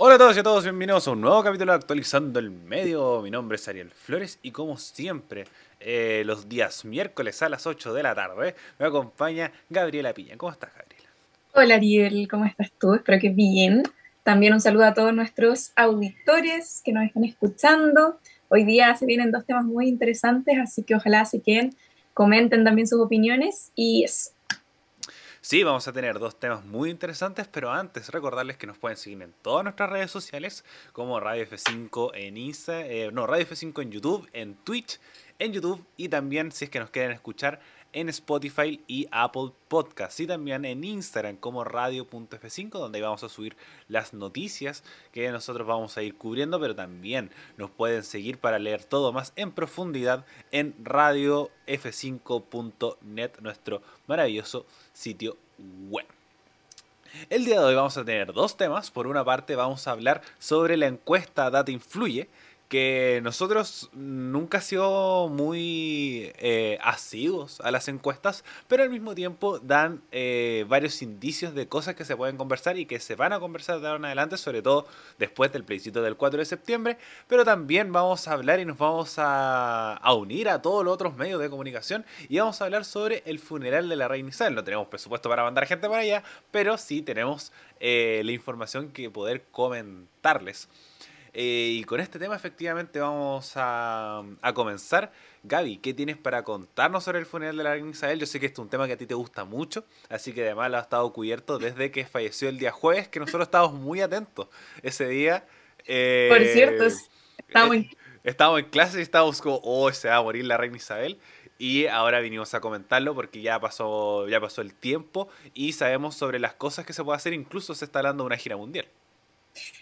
Hola a todos y a todos, bienvenidos a un nuevo capítulo de Actualizando el Medio. Mi nombre es Ariel Flores y como siempre, eh, los días miércoles a las 8 de la tarde, me acompaña Gabriela Piña. ¿Cómo estás, Gabriela? Hola, Ariel, ¿cómo estás tú? Espero que bien. También un saludo a todos nuestros auditores que nos están escuchando. Hoy día se vienen dos temas muy interesantes, así que ojalá se queden, comenten también sus opiniones y eso. Sí, vamos a tener dos temas muy interesantes, pero antes recordarles que nos pueden seguir en todas nuestras redes sociales, como Radio F5 en Insta, eh, no, Radio F5 en YouTube, en Twitch, en YouTube y también si es que nos quieren escuchar en Spotify y Apple Podcasts y también en Instagram como radio.f5 donde vamos a subir las noticias que nosotros vamos a ir cubriendo pero también nos pueden seguir para leer todo más en profundidad en radiof5.net nuestro maravilloso sitio web. El día de hoy vamos a tener dos temas. Por una parte vamos a hablar sobre la encuesta Data Influye, que nosotros nunca hemos sido muy eh, asiduos a las encuestas, pero al mismo tiempo dan eh, varios indicios de cosas que se pueden conversar y que se van a conversar de ahora en adelante, sobre todo después del plebiscito del 4 de septiembre, pero también vamos a hablar y nos vamos a, unir a todos los otros medios de comunicación y vamos a hablar sobre el funeral de la reina Isabel. No tenemos presupuesto para mandar gente para allá, pero sí tenemos eh, la información que poder comentarles. Eh, y con este tema efectivamente vamos a, comenzar. Gaby, ¿qué tienes para contarnos sobre el funeral de la reina Isabel? Yo sé que este es un tema que a ti te gusta mucho, así que además lo ha estado cubierto desde que falleció el día jueves, que nosotros estábamos muy atentos ese día. Eh, Por cierto, estábamos en... Eh, estábamos en clase y estábamos como, oh, se va a morir la reina Isabel. Y ahora vinimos a comentarlo porque ya pasó, ya pasó el tiempo y sabemos sobre las cosas que se puede hacer, incluso se está hablando de una gira mundial.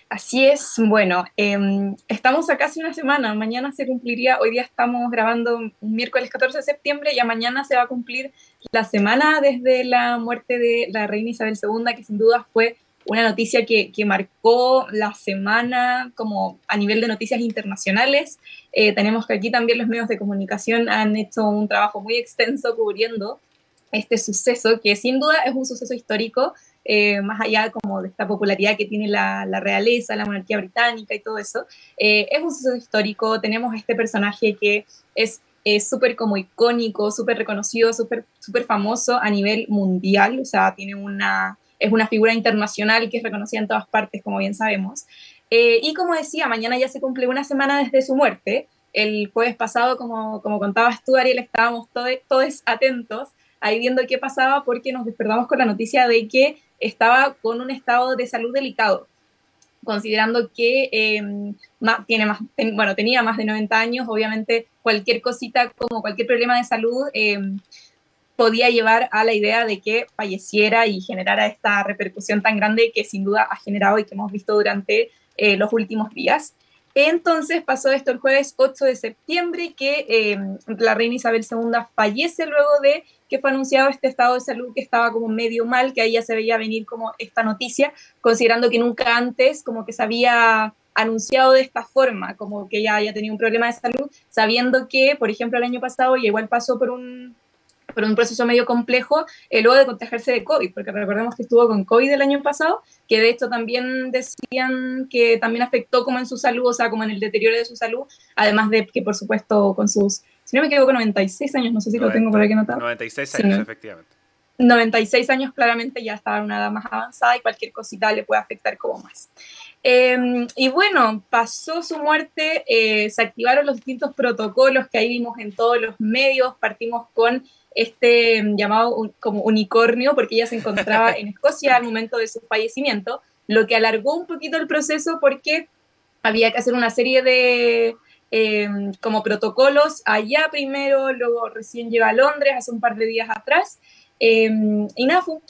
Así es, bueno, em, estamos a casi una semana, mañana se cumpliría, hoy día estamos grabando miércoles 14 de septiembre, y mañana se va a cumplir la semana desde la muerte de la reina Isabel II, que sin duda fue una noticia que, marcó la semana como a nivel de noticias internacionales. Eh, tenemos que aquí también los medios de comunicación han hecho un trabajo muy extenso cubriendo este suceso, que sin duda es un suceso histórico eh, más allá como de esta popularidad que tiene la, realeza, la monarquía británica y todo eso, eh, es un suceso histórico, tenemos este personaje que es súper como icónico, súper reconocido, súper famoso a nivel mundial, o sea, tiene una, es una figura internacional que es reconocida en todas partes, como bien sabemos. Eh, y como decía, mañana ya se cumple una semana desde su muerte. El jueves pasado, como, como contabas tú, Ariel, estábamos todos atentos ahí viendo qué pasaba porque nos despertamos con la noticia de que estaba con un estado de salud delicado, considerando que em, tiene más, bueno, tenía más de 90 años, obviamente cualquier cosita como cualquier problema de salud em, podía llevar a la idea de que falleciera y generara esta repercusión tan grande que sin duda ha generado y que hemos visto durante eh, los últimos días. Entonces pasó esto el jueves 8 de septiembre, que em, la reina Isabel II fallece luego de que fue anunciado este estado de salud que estaba como medio mal, que ahí ya se veía venir como esta noticia, considerando que nunca antes como que se había anunciado de esta forma, como que ya haya tenido un problema de salud, sabiendo que, por ejemplo, el año pasado ya igual pasó por un, por un proceso medio complejo eh, luego de contagiarse de COVID, porque recordemos que estuvo con COVID el año pasado, que de hecho también decían que también afectó como en su salud, o sea, como en el deterioro de su salud, además de que por supuesto con sus, si no me equivoco, 96 años, no sé si lo tengo por aquí anotado. 96 años, efectivamente. 96 años claramente ya estaba en una edad más avanzada y cualquier cosita le puede afectar como más. Em, y bueno, pasó su muerte, eh, se activaron los distintos protocolos que ahí vimos en todos los medios, partimos con este llamado como unicornio, porque ella se encontraba en Escocia al momento de su fallecimiento, lo que alargó un poquito el proceso porque había que hacer una serie de em, como protocolos allá primero, luego recién llega a Londres hace un par de días atrás. Em, y nada, fue un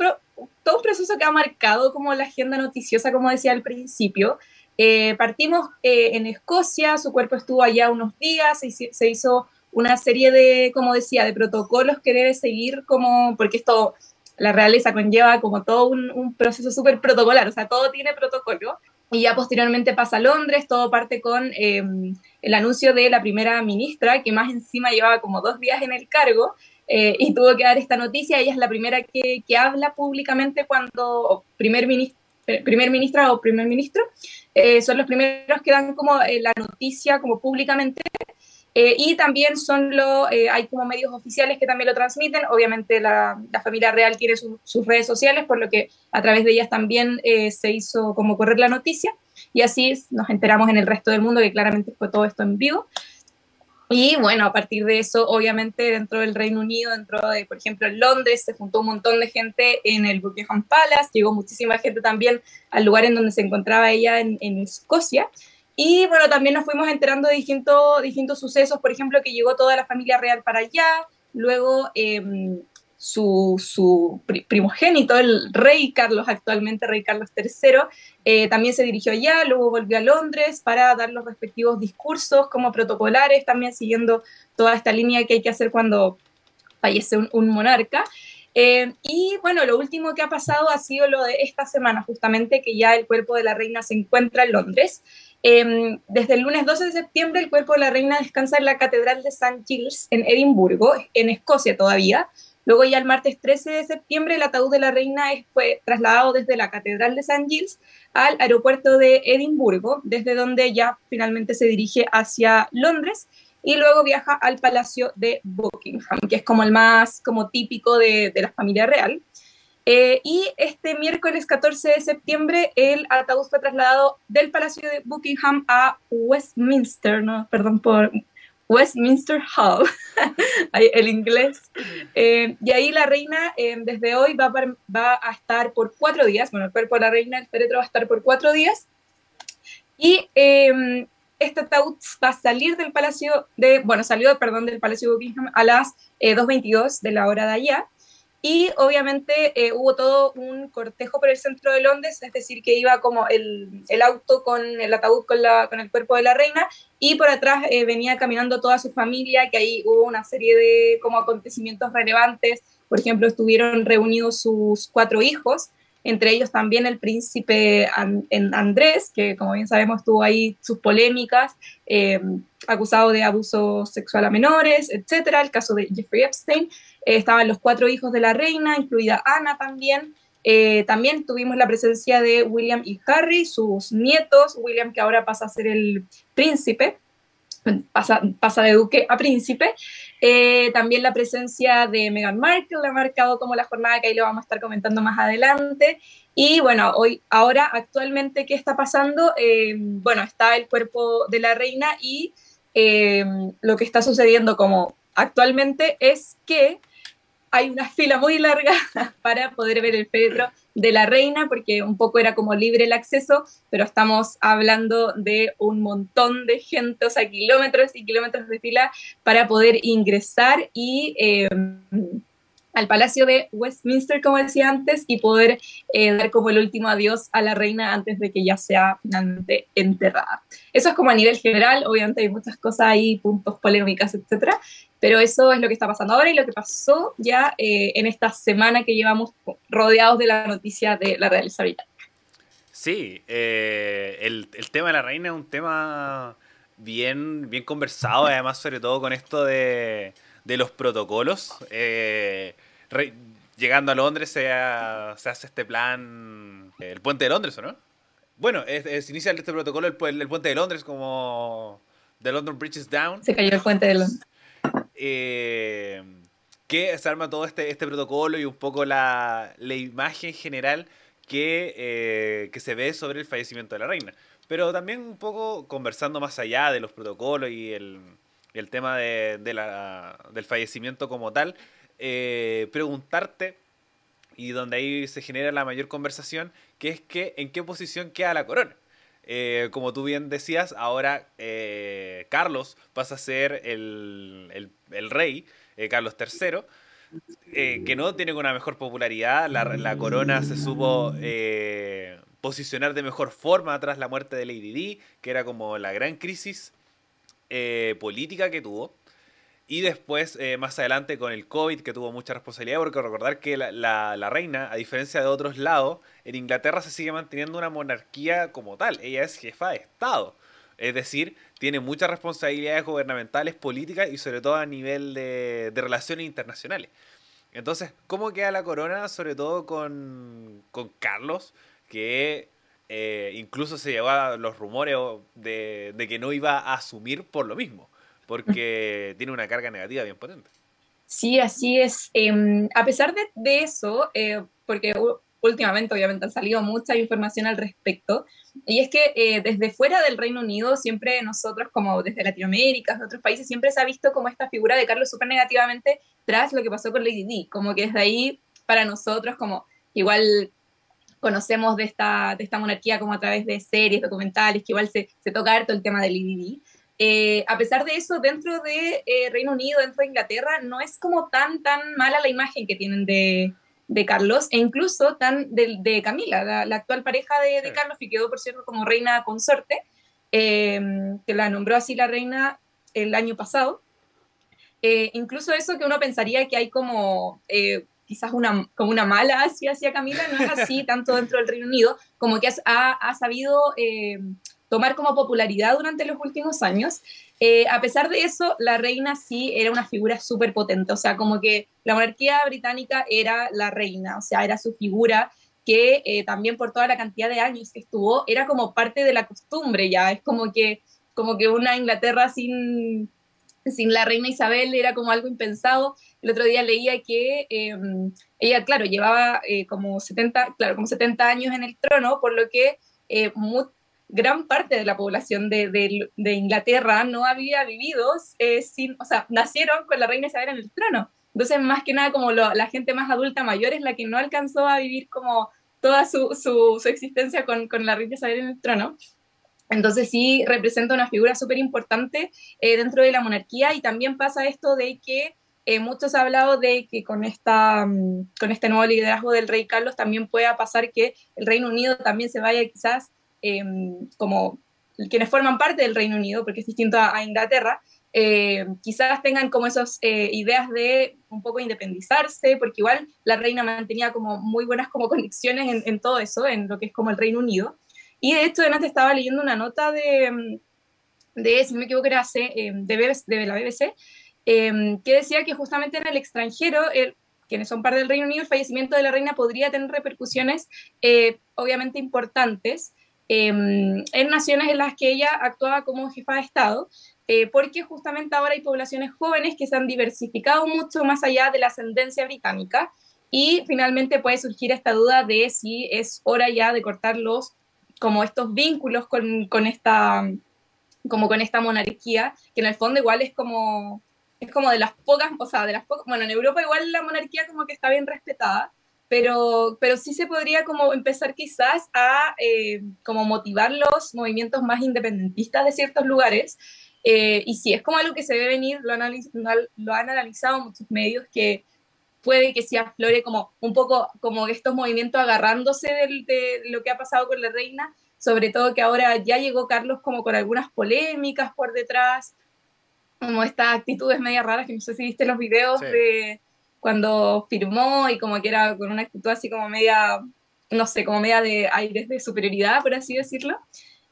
todo un proceso que ha marcado como la agenda noticiosa, como decía al principio. Eh, partimos eh, en Escocia, su cuerpo estuvo allá unos días, se, se hizo una serie de, como decía, de protocolos que debe seguir como, porque esto, la realeza conlleva como todo un, proceso súper protocolar, o sea, todo tiene protocolo. Y ya posteriormente pasa a Londres, todo parte con em, el anuncio de la primera ministra, que más encima llevaba como dos días en el cargo, eh, y tuvo que dar esta noticia. Ella es la primera que, que habla públicamente cuando, primer ministro, primer ministra o primer ministro, eh, son los primeros que dan como la noticia como públicamente y también son los, hay como medios oficiales que también lo transmiten. Obviamente la, la familia real tiene sus redes sociales, por lo que a través de ellas también se hizo como correr la noticia. Y así nos enteramos en el resto del mundo que claramente fue todo esto en vivo. Y bueno, a partir de eso, obviamente dentro del Reino Unido, dentro de, por ejemplo, en Londres, se juntó un montón de gente en el Buckingham Palace, llegó muchísima gente también al lugar en donde se encontraba ella en, Escocia. Y bueno, también nos fuimos enterando de distintos, distintos sucesos, por ejemplo, que llegó toda la familia real para allá, luego em, su, su, primogénito, el rey Carlos, actualmente rey Carlos III, eh, también se dirigió allá, luego volvió a Londres para dar los respectivos discursos como protocolares, también siguiendo toda esta línea que hay que hacer cuando fallece un, monarca. Eh, y bueno, lo último que ha pasado ha sido lo de esta semana, justamente que ya el cuerpo de la reina se encuentra en Londres. Em, desde el lunes 12 de septiembre el cuerpo de la reina descansa en la Catedral de St. Giles en Edimburgo, en Escocia todavía, Luego ya el martes 13 de septiembre el ataúd de la reina fue trasladado desde la Catedral de St. Giles al aeropuerto de Edimburgo, desde donde ya finalmente se dirige hacia Londres y luego viaja al Palacio de Buckingham, que es como el más como típico de, la familia real. Eh, y este miércoles 14 de septiembre el ataúd fue trasladado del Palacio de Buckingham a Westminster, no, perdón por Westminster Hall, el inglés. Eh, y ahí la reina eh, desde hoy va, va, a estar por cuatro días, bueno, el cuerpo de la reina, el féretro va a estar por cuatro días. Y eh, este ataúd va a salir del palacio de, bueno, salió, perdón, del palacio de Buckingham a las 2.22 de la hora de allá. Y obviamente eh, hubo todo un cortejo por el centro de Londres, es decir, que iba como el, el auto con el ataúd con, la, con, el cuerpo de la reina y por atrás eh, venía caminando toda su familia, que ahí hubo una serie de como acontecimientos relevantes. Por ejemplo, estuvieron reunidos sus cuatro hijos, entre ellos también el príncipe Andrés, que como bien sabemos tuvo ahí sus polémicas, eh, acusado de abuso sexual a menores, etcétera, el caso de Jeffrey Epstein. Eh, estaban los cuatro hijos de la reina, incluida Ana también. Eh, también tuvimos la presencia de William y Harry, sus nietos, William que ahora pasa a ser el príncipe, pasa, pasa de duque a príncipe. Eh, también la presencia de Meghan Markle ha marcado como la jornada que ahí lo vamos a estar comentando más adelante. Y bueno, hoy, ahora actualmente, ¿qué está pasando? bueno, está el cuerpo de la reina y lo que está sucediendo como actualmente es que hay una fila muy larga para poder ver el féretro de la reina, porque un poco era como libre el acceso, pero estamos hablando de un montón de gente, o sea, kilómetros y kilómetros de fila para poder ingresar y eh, al Palacio de Westminster, como decía antes, y poder eh, dar como el último adiós a la reina antes de que ya sea finalmente enterrada. Eso es como a nivel general, obviamente hay muchas cosas ahí, puntos polémicas, etcétera, pero eso es lo que está pasando ahora y lo que pasó ya eh, en esta semana que llevamos rodeados de la noticia de la realeza británica. Sí, eh, el, el, tema de la reina es un tema bien, bien conversado, además sobre todo con esto de, de los protocolos. Eh, llegando a Londres se, se, hace este plan, el puente de Londres, ¿o no? Bueno, se inicia este protocolo el, el, puente de Londres como The London Bridge is Down. Se cayó el puente de Londres. Eh, que se arma todo este, este protocolo y un poco la, la imagen general que, eh, que se ve sobre el fallecimiento de la reina. Pero también un poco conversando más allá de los protocolos y el, el tema de, de la, del fallecimiento como tal, eh, preguntarte, y donde ahí se genera la mayor conversación, que es que en qué posición queda la corona. Eh, como tú bien decías, ahora eh, Carlos pasa a ser el, el, rey, Carlos III, que no tiene una mejor popularidad. La, la corona se supo posicionar de mejor forma tras la muerte de Lady Di, que era como la gran crisis eh, política que tuvo. Y después, eh, más adelante, con el COVID, que tuvo mucha responsabilidad, porque recordar que la, reina, a diferencia de otros lados, en Inglaterra se sigue manteniendo una monarquía como tal. Ella es jefa de Estado. Es decir, tiene muchas responsabilidades gubernamentales, políticas y sobre todo a nivel de, de relaciones internacionales. Entonces, ¿cómo queda la corona, sobre todo con, con Carlos? que eh, incluso se llegó a los rumores de, que no iba a asumir por lo mismo, porque tiene una carga negativa bien potente. Sí, así es. Em, a pesar de, eso, eh, porque últimamente obviamente han salido mucha información al respecto, y es que eh, desde fuera del Reino Unido, siempre nosotros, como desde Latinoamérica, de otros países, siempre se ha visto como esta figura de Carlos súper negativamente tras lo que pasó con Lady Di, como que desde ahí, para nosotros, como igual conocemos de esta, de esta monarquía como a través de series, documentales, que igual se, se toca harto el tema de Lady Di. Eh, a pesar de eso, dentro de eh, Reino Unido, dentro de Inglaterra, no es como tan, tan mala la imagen que tienen de, de Carlos e incluso tan de, de Camila, la, actual pareja de, Carlos, que quedó, por cierto, como reina consorte, eh, que la nombró así la reina el año pasado. Eh, incluso eso que uno pensaría que hay como eh, quizás una, como una mala hacia, hacia Camila, no es así tanto dentro del Reino Unido, como que ha, ha sabido tomar como popularidad durante los últimos años. Eh, a pesar de eso, la reina sí era una figura súper potente, o sea, como que la monarquía británica era la reina, o sea, era su figura que eh, también por toda la cantidad de años que estuvo, era como parte de la costumbre ya, es como que, como que una Inglaterra sin, sin la reina Isabel era como algo impensado. El otro día leía que em, ella, claro, llevaba eh, como, 70, claro, como 70 años en el trono, por lo que gran parte de la población de, de, Inglaterra no había vivido eh, sin, o sea, nacieron con la reina Isabel en el trono. Entonces, más que nada, como la gente más adulta mayor es la que no alcanzó a vivir como toda su, su, su existencia con, con, la reina Isabel en el trono. Entonces sí representa una figura súper importante eh, dentro de la monarquía y también pasa esto de que eh, muchos han hablado de que con, esta, mm, con este nuevo liderazgo del rey Carlos también pueda pasar que el Reino Unido también se vaya quizás Em, como quienes forman parte del Reino Unido, porque es distinto a, Inglaterra, eh, quizás tengan como esas eh, ideas de un poco independizarse, porque igual la reina mantenía como muy buenas como conexiones en, todo eso, en lo que es como el Reino Unido. Y de hecho, antes estaba leyendo una nota de, de si no me equivoco, era em, de, de la BBC, em, que decía que justamente en el extranjero, quienes son parte del Reino Unido, el fallecimiento de la reina podría tener repercusiones eh, obviamente importantes, Em, en naciones en las que ella actuaba como jefa de Estado, eh, porque justamente ahora hay poblaciones jóvenes que se han diversificado mucho más allá de la ascendencia británica y finalmente puede surgir esta duda de si es hora ya de cortar los, como estos vínculos con, con esta como con esta monarquía, que en el fondo igual es como, es como de las pocas, o sea, de las pocas, bueno, en Europa igual la monarquía como que está bien respetada, pero, pero sí se podría como empezar quizás a eh, como motivar los movimientos más independentistas de ciertos lugares. Eh, y sí, es como algo que se debe venir, lo, lo han analizado muchos medios, que puede que se aflore como un poco como estos movimientos agarrándose de lo que ha pasado con la reina, sobre todo que ahora ya llegó Carlos como con algunas polémicas por detrás, como estas actitudes media raras, que no sé si viste los videos de cuando firmó y como que era con una actitud así como media, no sé, como media de aires de superioridad, por así decirlo.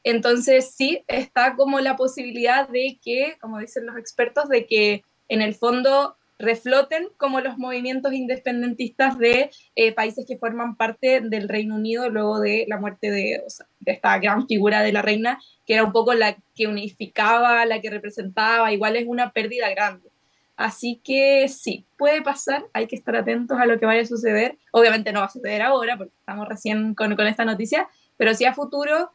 Entonces sí está como la posibilidad de que, como dicen los expertos, de que en el fondo refloten como los movimientos independentistas de eh, países que forman parte del Reino Unido luego de la muerte de, de, esta gran figura de la reina, que era un poco la que unificaba, la que representaba, igual es una pérdida grande. Así que sí, puede pasar, hay que estar atentos a lo que vaya a suceder. Obviamente no va a suceder ahora porque estamos recién con, esta noticia, pero sí a futuro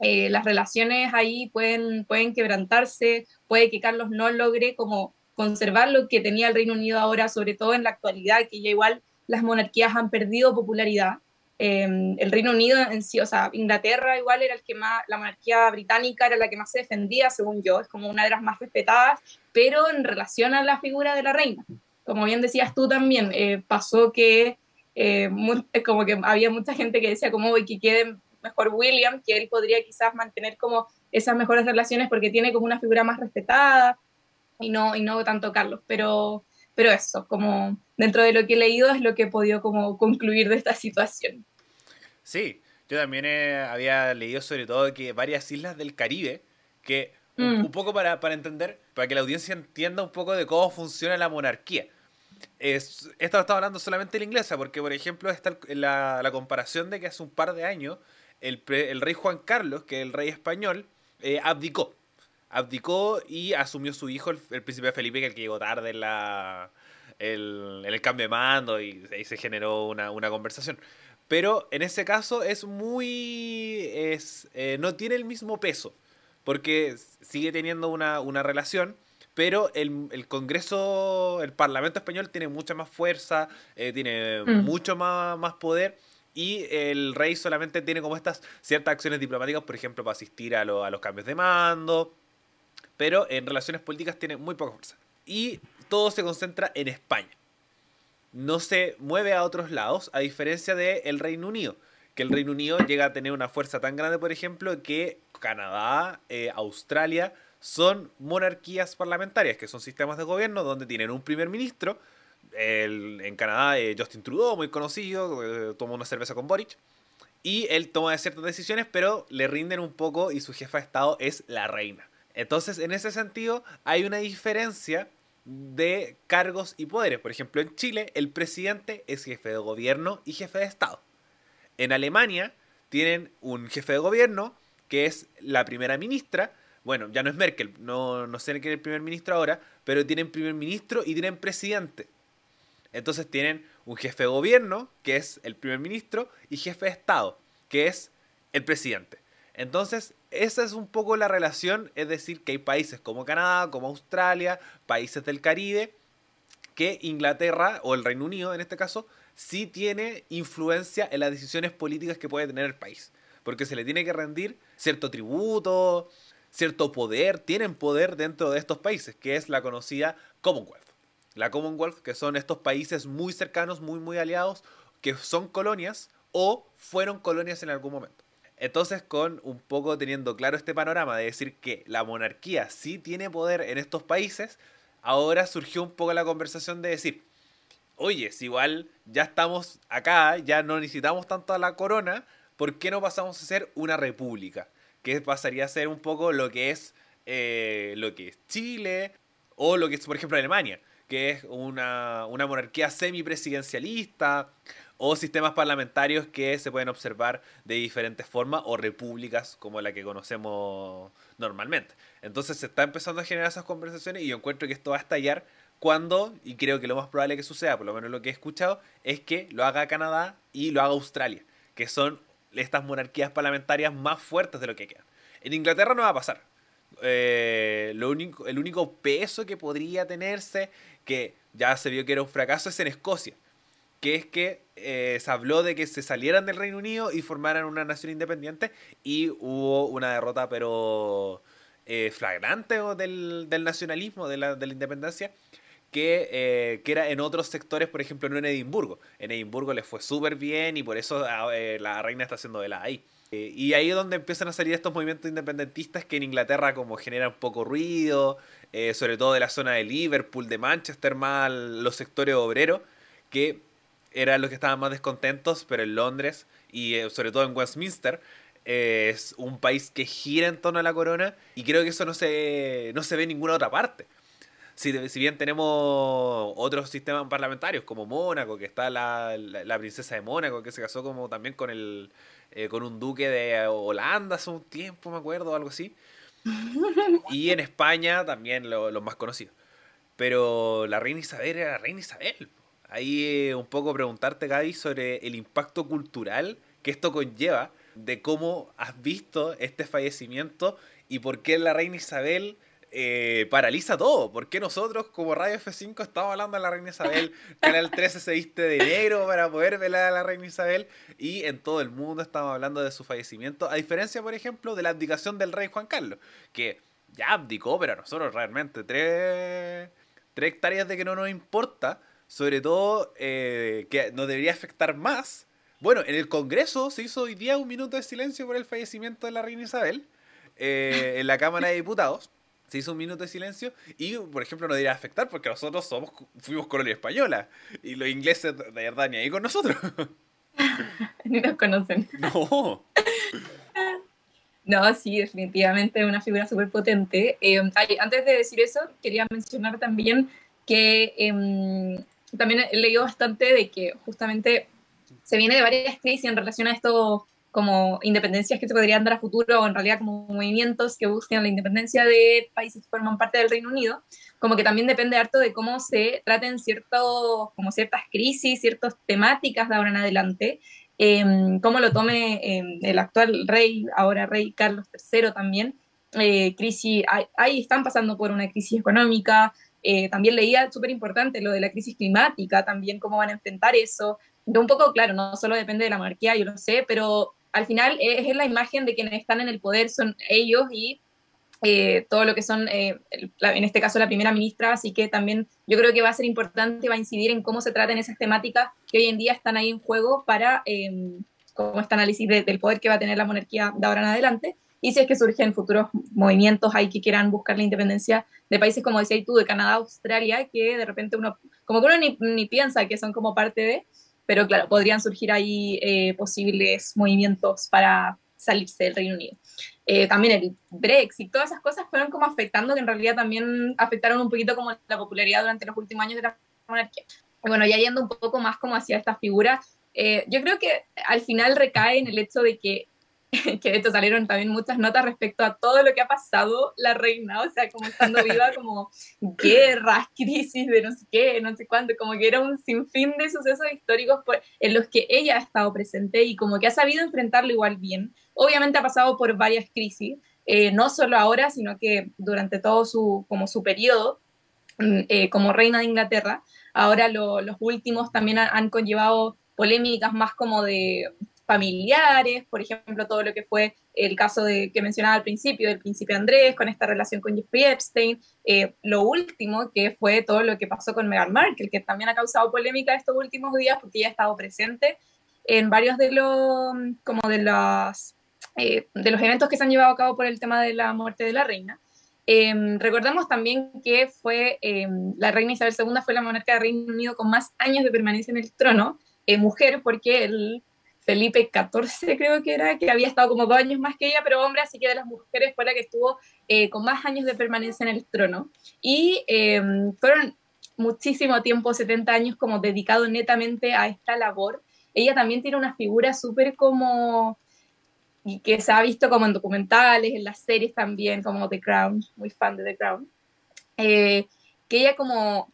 eh, las relaciones ahí pueden, pueden quebrantarse, puede que Carlos no logre como conservar lo que tenía el Reino Unido ahora, sobre todo en la actualidad, que ya igual las monarquías han perdido popularidad. Em, el Reino Unido en sí, o sea, Inglaterra igual era el que más, la monarquía británica era la que más se defendía, según yo, es como una de las más respetadas, pero en relación a la figura de la reina. Como bien decías tú también, eh, pasó que eh, como que había mucha gente que decía como que quede mejor William, que él podría quizás mantener como esas mejores relaciones porque tiene como una figura más respetada y no, y no tanto Carlos, pero, pero eso, como dentro de lo que he leído es lo que he podido como concluir de esta situación. Sí, yo también había leído sobre todo que varias islas del Caribe, que un, mm. poco para, entender, para que la audiencia entienda un poco de cómo funciona la monarquía. es, esto estaba hablando solamente la inglesa, porque por ejemplo está la, la comparación de que hace un par de años el, el rey Juan Carlos, que es el rey español, eh, abdicó. Abdicó y asumió su hijo, el, príncipe Felipe, que el que llegó tarde en, la, el, el cambio de mando y ahí se generó una, una conversación. Pero en ese caso es muy... Es, eh, no tiene el mismo peso, porque sigue teniendo una, una relación, pero el, el, Congreso, el Parlamento español tiene mucha más fuerza, eh, tiene mm. mucho más, más poder. Y el rey solamente tiene como estas ciertas acciones diplomáticas, por ejemplo, para asistir a, a los cambios de mando. Pero en relaciones políticas tiene muy poca fuerza. Y todo se concentra en España. No se mueve a otros lados, a diferencia del Reino Unido. Que el Reino Unido llega a tener una fuerza tan grande, por ejemplo, que Canadá, eh, Australia, son monarquías parlamentarias, que son sistemas de gobierno donde tienen un primer ministro. en Canadá, eh, Justin Trudeau, muy conocido, eh, toma una cerveza con Boric. Y él toma ciertas decisiones, pero le rinden un poco y su jefa de Estado es la reina. Entonces, en ese sentido, hay una diferencia de cargos y poderes. Por ejemplo, en Chile, el presidente es jefe de gobierno y jefe de Estado. En Alemania, tienen un jefe de gobierno, que es la primera ministra, bueno, ya no es Merkel, no, no sé quién es el primer ministro ahora, pero tienen primer ministro y tienen presidente. Entonces tienen un jefe de gobierno, que es el primer ministro, y jefe de Estado, que es el presidente. Entonces, esa es un poco la relación, es decir, que hay países como Canadá, como Australia, países del Caribe, que Inglaterra, o el Reino Unido en este caso, sí tiene influencia en las decisiones políticas que puede tener el país. Porque se le tiene que rendir cierto tributo, cierto poder, tienen poder dentro de estos países, que es la conocida Commonwealth. La Commonwealth, que son estos países muy cercanos, muy, muy aliados, que son colonias o fueron colonias en algún momento. Entonces, con un poco teniendo claro este panorama de decir que la monarquía sí tiene poder en estos países, ahora surgió un poco la conversación de decir, oye, si igual ya estamos acá, ya no necesitamos tanto a la corona, ¿por qué no pasamos a ser una república? que pasaría a ser un poco lo que es eh, lo que es Chile o lo que es, por ejemplo, Alemania, que es una, una monarquía semipresidencialista o sistemas parlamentarios que se pueden observar de diferentes formas o repúblicas como la que conocemos normalmente. Entonces se está empezando a generar esas conversaciones y yo encuentro que esto va a estallar cuando, y creo que lo más probable que suceda, por lo menos lo que he escuchado, es que lo haga Canadá y lo haga Australia, que son estas monarquías parlamentarias más fuertes de lo que quedan. En Inglaterra no va a pasar. Eh, lo único, el único peso que podría tenerse, que ya se vio que era un fracaso, es en Escocia. Que es que eh, se habló de que se salieran del Reino Unido y formaran una nación independiente y hubo una derrota pero eh, flagrante del, del nacionalismo, de la, de la independencia, que, eh, que, era en otros sectores, por ejemplo, no en Edimburgo. En Edimburgo les fue súper bien y por eso ah, eh, la reina está haciendo de ahí. Eh, y ahí es donde empiezan a salir estos movimientos independentistas que en Inglaterra como generan poco ruido, sobre todo de la zona de Liverpool, de Manchester, más los sectores obreros, que eran los que estaban más descontentos, pero en Londres y sobre todo en Westminster, es un país que gira en torno a la corona y creo que eso no se, no se ve en ninguna otra parte si, bien tenemos otros sistemas parlamentarios como Mónaco, que está la, la, princesa de Mónaco, que se casó como también con el eh, con un duque de Holanda hace un tiempo, me acuerdo, algo así. Y en España también los lo más conocidos. Pero la reina Isabel era la reina Isabel. Ahí eh, un poco preguntarte, Gaby, sobre el impacto cultural que esto conlleva, de cómo has visto este fallecimiento y por qué la reina Isabel eh, paraliza todo. ¿Por qué nosotros, como Radio F5, estamos hablando de la Reina Isabel? Canal 13 se viste de negro para poder velar a la Reina Isabel. Y en todo el mundo estamos hablando de su fallecimiento. A diferencia, por ejemplo, de la abdicación del rey Juan Carlos, que ya abdicó, pero a nosotros realmente tres, tres hectáreas de que no nos importa. Sobre todo eh, que nos debería afectar más. Bueno, en el Congreso se hizo hoy día un minuto de silencio por el fallecimiento de la Reina Isabel. Eh, en la Cámara de Diputados se hizo un minuto de silencio y, por ejemplo, no debería afectar porque nosotros somos fuimos colonia española y los ingleses de verdad ni ahí con nosotros. ni nos conocen. No. No, sí, definitivamente es una figura súper potente. Eh, antes de decir eso, quería mencionar también que em, también he leído bastante de que justamente se viene de varias crisis en relación a esto como independencias que se podrían dar a futuro o en realidad como movimientos que buscan la independencia de países que forman parte del Reino Unido, como que también depende harto de cómo se traten ciertos, como ciertas crisis, ciertas temáticas de ahora en adelante, eh, cómo lo tome em, el actual rey, ahora rey Carlos III también, eh, crisis, ahí están pasando por una crisis económica, eh, también leía súper importante lo de la crisis climática, también cómo van a enfrentar eso. Un poco, claro, no solo depende de la monarquía, yo lo sé, pero al final es, la imagen de quienes están en el poder, son ellos y eh, todo lo que son, eh, en este caso, la primera ministra, así que también yo creo que va a ser importante, va a incidir en cómo se tratan esas temáticas que hoy en día están ahí en juego para, eh, como este análisis del poder que va a tener la monarquía de ahora en adelante, y si es que surgen futuros movimientos ahí que quieran buscar la independencia de países como decías tú, de Canadá, Australia, que de repente uno, como que uno ni piensa que son como parte de, pero claro, podrían surgir ahí eh, posibles movimientos para salirse del Reino Unido. Eh, también el Brexit, todas esas cosas fueron como afectando, que en realidad también afectaron un poquito como la popularidad durante los últimos años de la monarquía. Bueno, ya yendo un poco más como hacia esta figura, eh, yo creo que al final recae en el hecho de que que de hecho salieron también muchas notas respecto a todo lo que ha pasado la reina, o sea, como estando viva, como guerras, crisis de no sé qué, no sé cuánto, como que era un sinfín de sucesos históricos en los que ella ha estado presente y como que ha sabido enfrentarlo igual bien. Obviamente ha pasado por varias crisis, eh, no solo ahora, sino que durante todo su, como su periodo mm, eh, como reina de Inglaterra. Ahora los últimos también han conllevado polémicas más como de familiares, por ejemplo, todo lo que fue el caso de, que mencionaba al principio del príncipe Andrés, con esta relación con Jeffrey Epstein, eh, lo último que fue todo lo que pasó con Meghan Markle, que también ha causado polémica estos últimos días porque ella ha estado presente en varios de los, como de los, eh, de los eventos que se han llevado a cabo por el tema de la muerte de la reina. Em, recordamos también que fue em, la reina Isabel II fue la monarca del Reino Unido con más años de permanencia en el trono, eh, mujer, porque el Felipe XIV creo que era, que había estado como dos años más que ella, pero hombre, así que de las mujeres fue la que estuvo eh, con más años de permanencia en el trono. Y em, fueron muchísimo tiempo, 70 años, como dedicado netamente a esta labor. Ella también tiene una figura súper como, que se ha visto como en documentales, en las series también, como The Crown, muy fan de The Crown, eh, que ella como,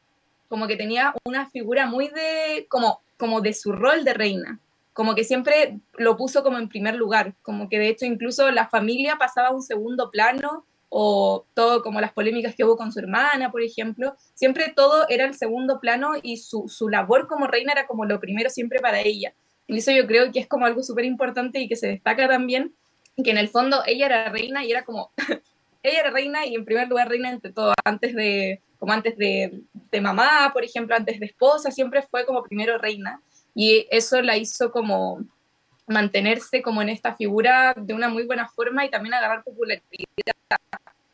como que tenía una figura muy de, como, como de su rol de reina como que siempre lo puso como en primer lugar, como que de hecho incluso la familia pasaba a un segundo plano o todo como las polémicas que hubo con su hermana, por ejemplo, siempre todo era el segundo plano y su, su labor como reina era como lo primero siempre para ella. Y eso yo creo que es como algo súper importante y que se destaca también, que en el fondo ella era reina y era como, ella era reina y en primer lugar reina entre todo, antes de, como antes de, de mamá, por ejemplo, antes de esposa, siempre fue como primero reina y eso la hizo como mantenerse como en esta figura de una muy buena forma y también agarrar popularidad.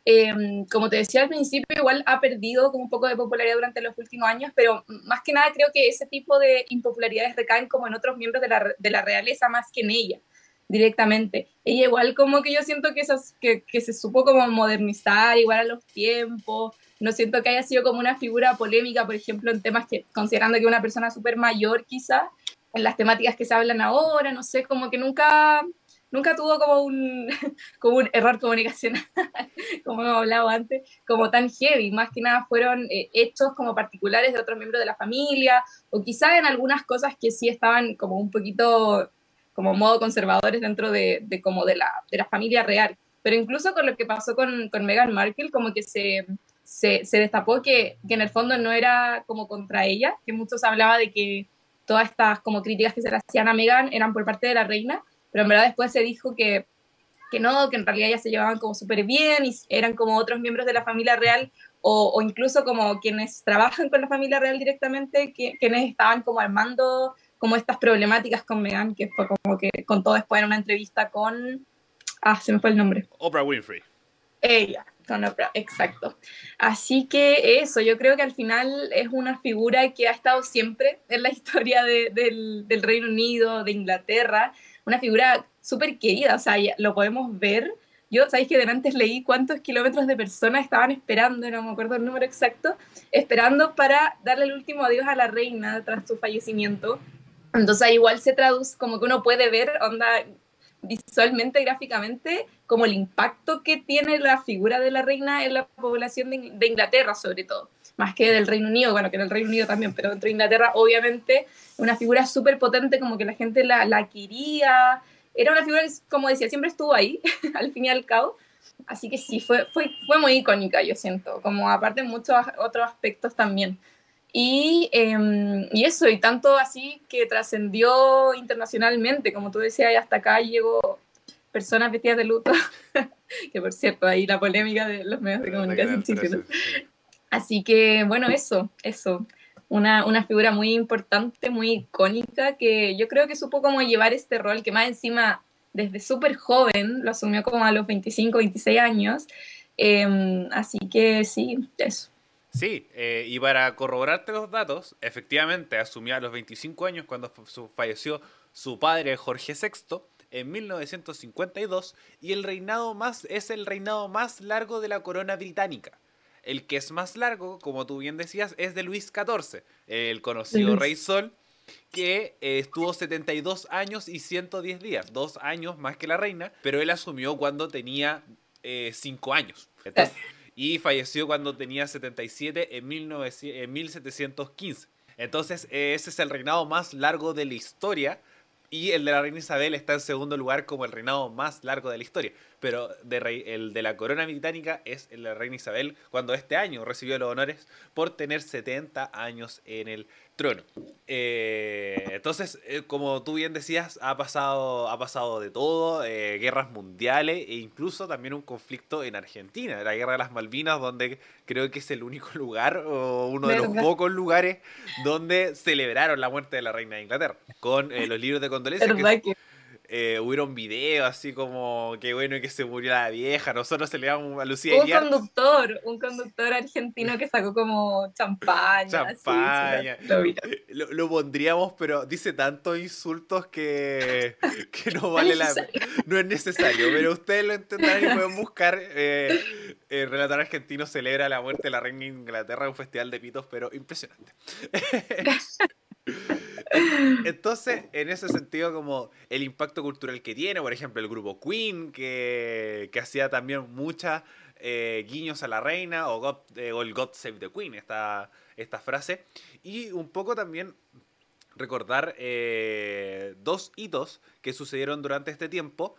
Em, como te decía al principio, igual ha perdido como un poco de popularidad durante los últimos años, pero más que nada creo que ese tipo de impopularidades recaen como en otros miembros de la, de la realeza más que en ella directamente. Ella igual como que yo siento que, esas, que, que se supo como modernizar igual a los tiempos, no siento que haya sido como una figura polémica, por ejemplo, en temas que, considerando que una persona súper mayor quizá, en las temáticas que se hablan ahora, no sé, como que nunca, nunca tuvo como un, como un error comunicacional, como hemos hablado antes, como tan heavy, más que nada fueron eh, hechos como particulares de otros miembros de la familia, o quizá en algunas cosas que sí estaban como un poquito como modo conservadores dentro de, de como de la, de la familia real. Pero incluso con lo que pasó con, con Meghan Markle, como que se, se, se destapó que, que, en el fondo no era como contra ella, que muchos hablaba de que todas estas como críticas que se le hacían a Meghan eran por parte de la reina, pero en verdad después se dijo que, que no, que en realidad ya se llevaban como súper bien y eran como otros miembros de la familia real o, o, incluso como quienes trabajan con la familia real directamente, que, quienes estaban como armando como estas problemáticas con Meghan, que fue como que contó después en una entrevista con... Ah, se me fue el nombre. Oprah Winfrey. Ella, Oprah, exacto. Así que eso, yo creo que al final es una figura que ha estado siempre en la historia de, del, del, Reino Unido, de Inglaterra, una figura súper querida, o sea, lo podemos ver Yo, ¿sabéis que antes leí cuántos kilómetros de personas estaban esperando, no me acuerdo el número exacto, esperando para darle el último adiós a la reina tras su fallecimiento? Entonces igual se traduce como que uno puede ver, onda, visualmente, gráficamente, como el impacto que tiene la figura de la reina en la población de, Inglaterra, sobre todo, más que del Reino Unido, bueno, que en el Reino Unido también, pero dentro de Inglaterra, obviamente, una figura súper potente, como que la gente la, la quería, era una figura que, como decía, siempre estuvo ahí, al fin y al cabo. Así que sí, fue, fue, fue muy icónica, yo siento, como aparte muchos otros aspectos también. Y, em, y eso, y tanto así que trascendió internacionalmente, como tú decías, y hasta acá llegó personas vestidas de luto, que por cierto, ahí la polémica de los medios de comunicación. Así que, bueno, eso, eso una, una, figura muy importante, muy icónica, que yo creo que supo cómo llevar este rol, que más encima desde súper joven, lo asumió como a los 25, 26 años. Em, así que sí, eso. Sí, eh, y para corroborarte los datos, efectivamente asumió a los 25 años cuando falleció su padre Jorge VI en 1952 y el reinado más es el reinado más largo de la corona británica. El que es más largo, como tú bien decías, es de Luis XIV, el conocido Rey Sol, que eh, estuvo 72 años y 110 días, dos años más que la reina, pero él asumió cuando tenía 5 eh, años. Y falleció cuando tenía 77 en, en 1715. Entonces, ese es el reinado más largo de la historia y el de la reina Isabel está en segundo lugar como el reinado más largo de la historia. Pero de el de la corona británica es el de la reina Isabel, cuando este año recibió los honores por tener 70 años en el trono. Eh, entonces, eh, como tú bien decías, ha pasado, ha pasado de todo, eh, guerras mundiales e incluso también un conflicto en Argentina, la guerra de las Malvinas, donde creo que es el único lugar o uno de los pocos lugares donde celebraron la muerte de la reina de Inglaterra, con los libros de condolencias. Que, eh, hubieron videos así como que bueno que se murió la vieja, nosotros se le damos a Lucía Un conductor, un conductor argentino que sacó como champaña. Champaña. lo, pondríamos, pero dice tantos insultos que, que no vale la No es necesario, pero ustedes lo entenderán y pueden buscar. Eh, el relator argentino celebra la muerte de la reina de Inglaterra en un festival de pitos, pero impresionante. Entonces, en ese sentido, como el impacto cultural que tiene, por ejemplo, el grupo Queen, que, hacía también muchas eh, guiños a la reina, o, God, eh, el God Save the Queen, esta, esta frase. Y un poco también recordar eh, dos hitos que sucedieron durante este tiempo.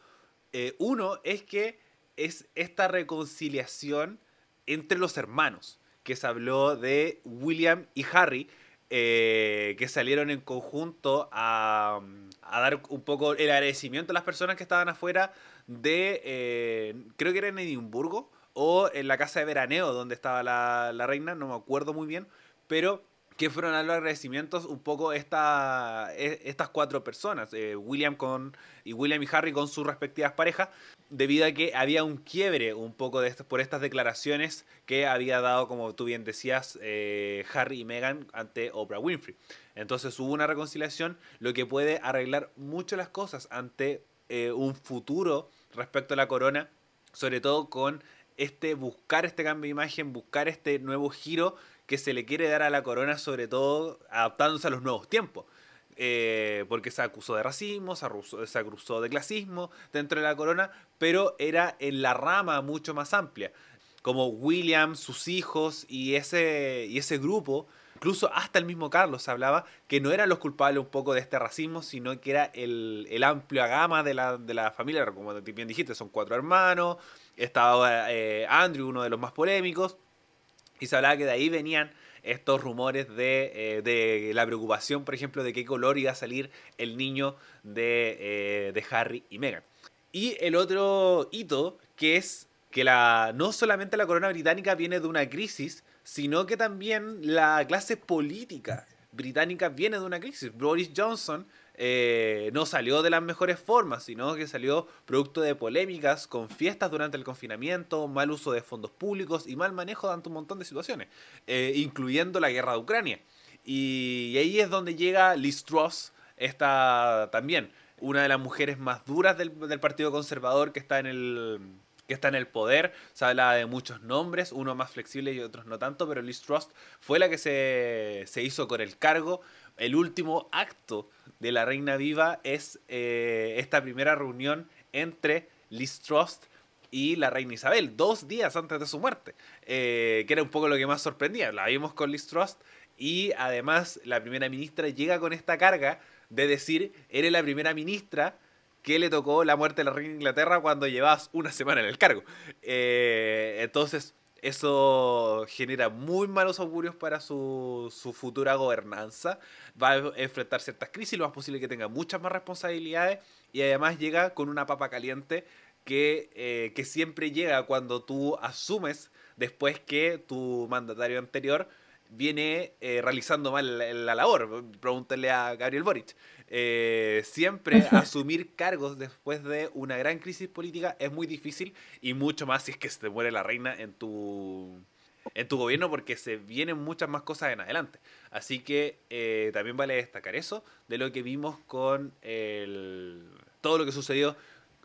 uno es que es esta reconciliación entre los hermanos, que se habló de William y Harry, eh, que salieron en conjunto a, dar un poco el agradecimiento a las personas que estaban afuera de, eh, creo que era en Edimburgo o en la casa de veraneo donde estaba la, la reina, no me acuerdo muy bien, pero que fueron a los agradecimientos un poco esta, e, estas cuatro personas, eh, William con, y William y Harry con sus respectivas parejas, debido a que había un quiebre un poco de por estas declaraciones que había dado, como tú bien decías, eh, Harry y Meghan ante Oprah Winfrey. Entonces hubo una reconciliación, lo que puede arreglar mucho las cosas ante eh, un futuro respecto a la corona, sobre todo con este buscar este cambio de imagen, buscar este nuevo giro que se le quiere dar a la corona, sobre todo adaptándose a los nuevos tiempos. Eh, porque se acusó de racismo, se acusó, de clasismo dentro de la corona, pero era en la rama mucho más amplia. Como William, sus hijos y ese, y ese grupo, incluso hasta el mismo Carlos hablaba que no eran los culpables un poco de este racismo, sino que era el, amplia gama de la, de la familia, como bien dijiste, son cuatro hermanos, estaba eh, Andrew, uno de los más polémicos, y se hablaba que de ahí venían estos rumores de, eh, la preocupación, por ejemplo, de qué color iba a salir el niño de, eh, de Harry y Meghan. Y el otro hito, que es que la, no solamente la corona británica viene de una crisis, sino que también la clase política británica viene de una crisis. Boris Johnson eh, no salió de las mejores formas, sino que salió producto de polémicas con fiestas durante el confinamiento, mal uso de fondos públicos y mal manejo de un montón de situaciones, eh, incluyendo la guerra de Ucrania. Y, ahí es donde llega Liz Truss, esta también, una de las mujeres más duras del, Partido Conservador que está en el, que está en el poder. Se habla de muchos nombres, unos más flexibles y otros no tanto, pero Liz Trust fue la que se, se hizo con el cargo. El último acto de la Reina Viva es eh, esta primera reunión entre Liz Trust y la reina Isabel, dos días antes de su muerte, eh, que era un poco lo que más sorprendía. La vimos con Liz Trust y además la primera ministra llega con esta carga de decir, eres la primera ministra que le tocó la muerte de la reina Inglaterra cuando llevabas una semana en el cargo. Eh, entonces, eso genera muy malos augurios para su, su, futura gobernanza. Va a enfrentar ciertas crisis, lo más posible que tenga muchas más responsabilidades y además llega con una papa caliente que, eh, que siempre llega cuando tú asumes después que tu mandatario anterior viene eh, realizando mal la, la, labor. Pregúntale a Gabriel Boric. Eh, siempre asumir cargos después de una gran crisis política es muy difícil y mucho más si es que se te muere la reina en tu en tu gobierno porque se vienen muchas más cosas en adelante. Así que eh, también vale destacar eso de lo que vimos con el, todo lo que sucedió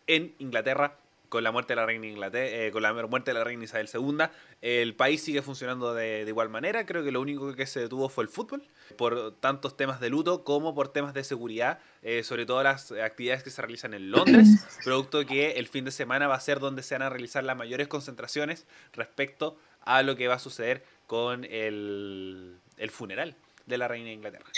en Inglaterra con la muerte de la reina Inglaterra, eh, con la muerte de la reina Isabel II, el país sigue funcionando de, de, igual manera. Creo que lo único que se detuvo fue el fútbol, por tantos temas de luto como por temas de seguridad, eh, sobre todo las actividades que se realizan en Londres, producto que el fin de semana va a ser donde se van a realizar las mayores concentraciones respecto a lo que va a suceder con el, el funeral de la reina de Inglaterra.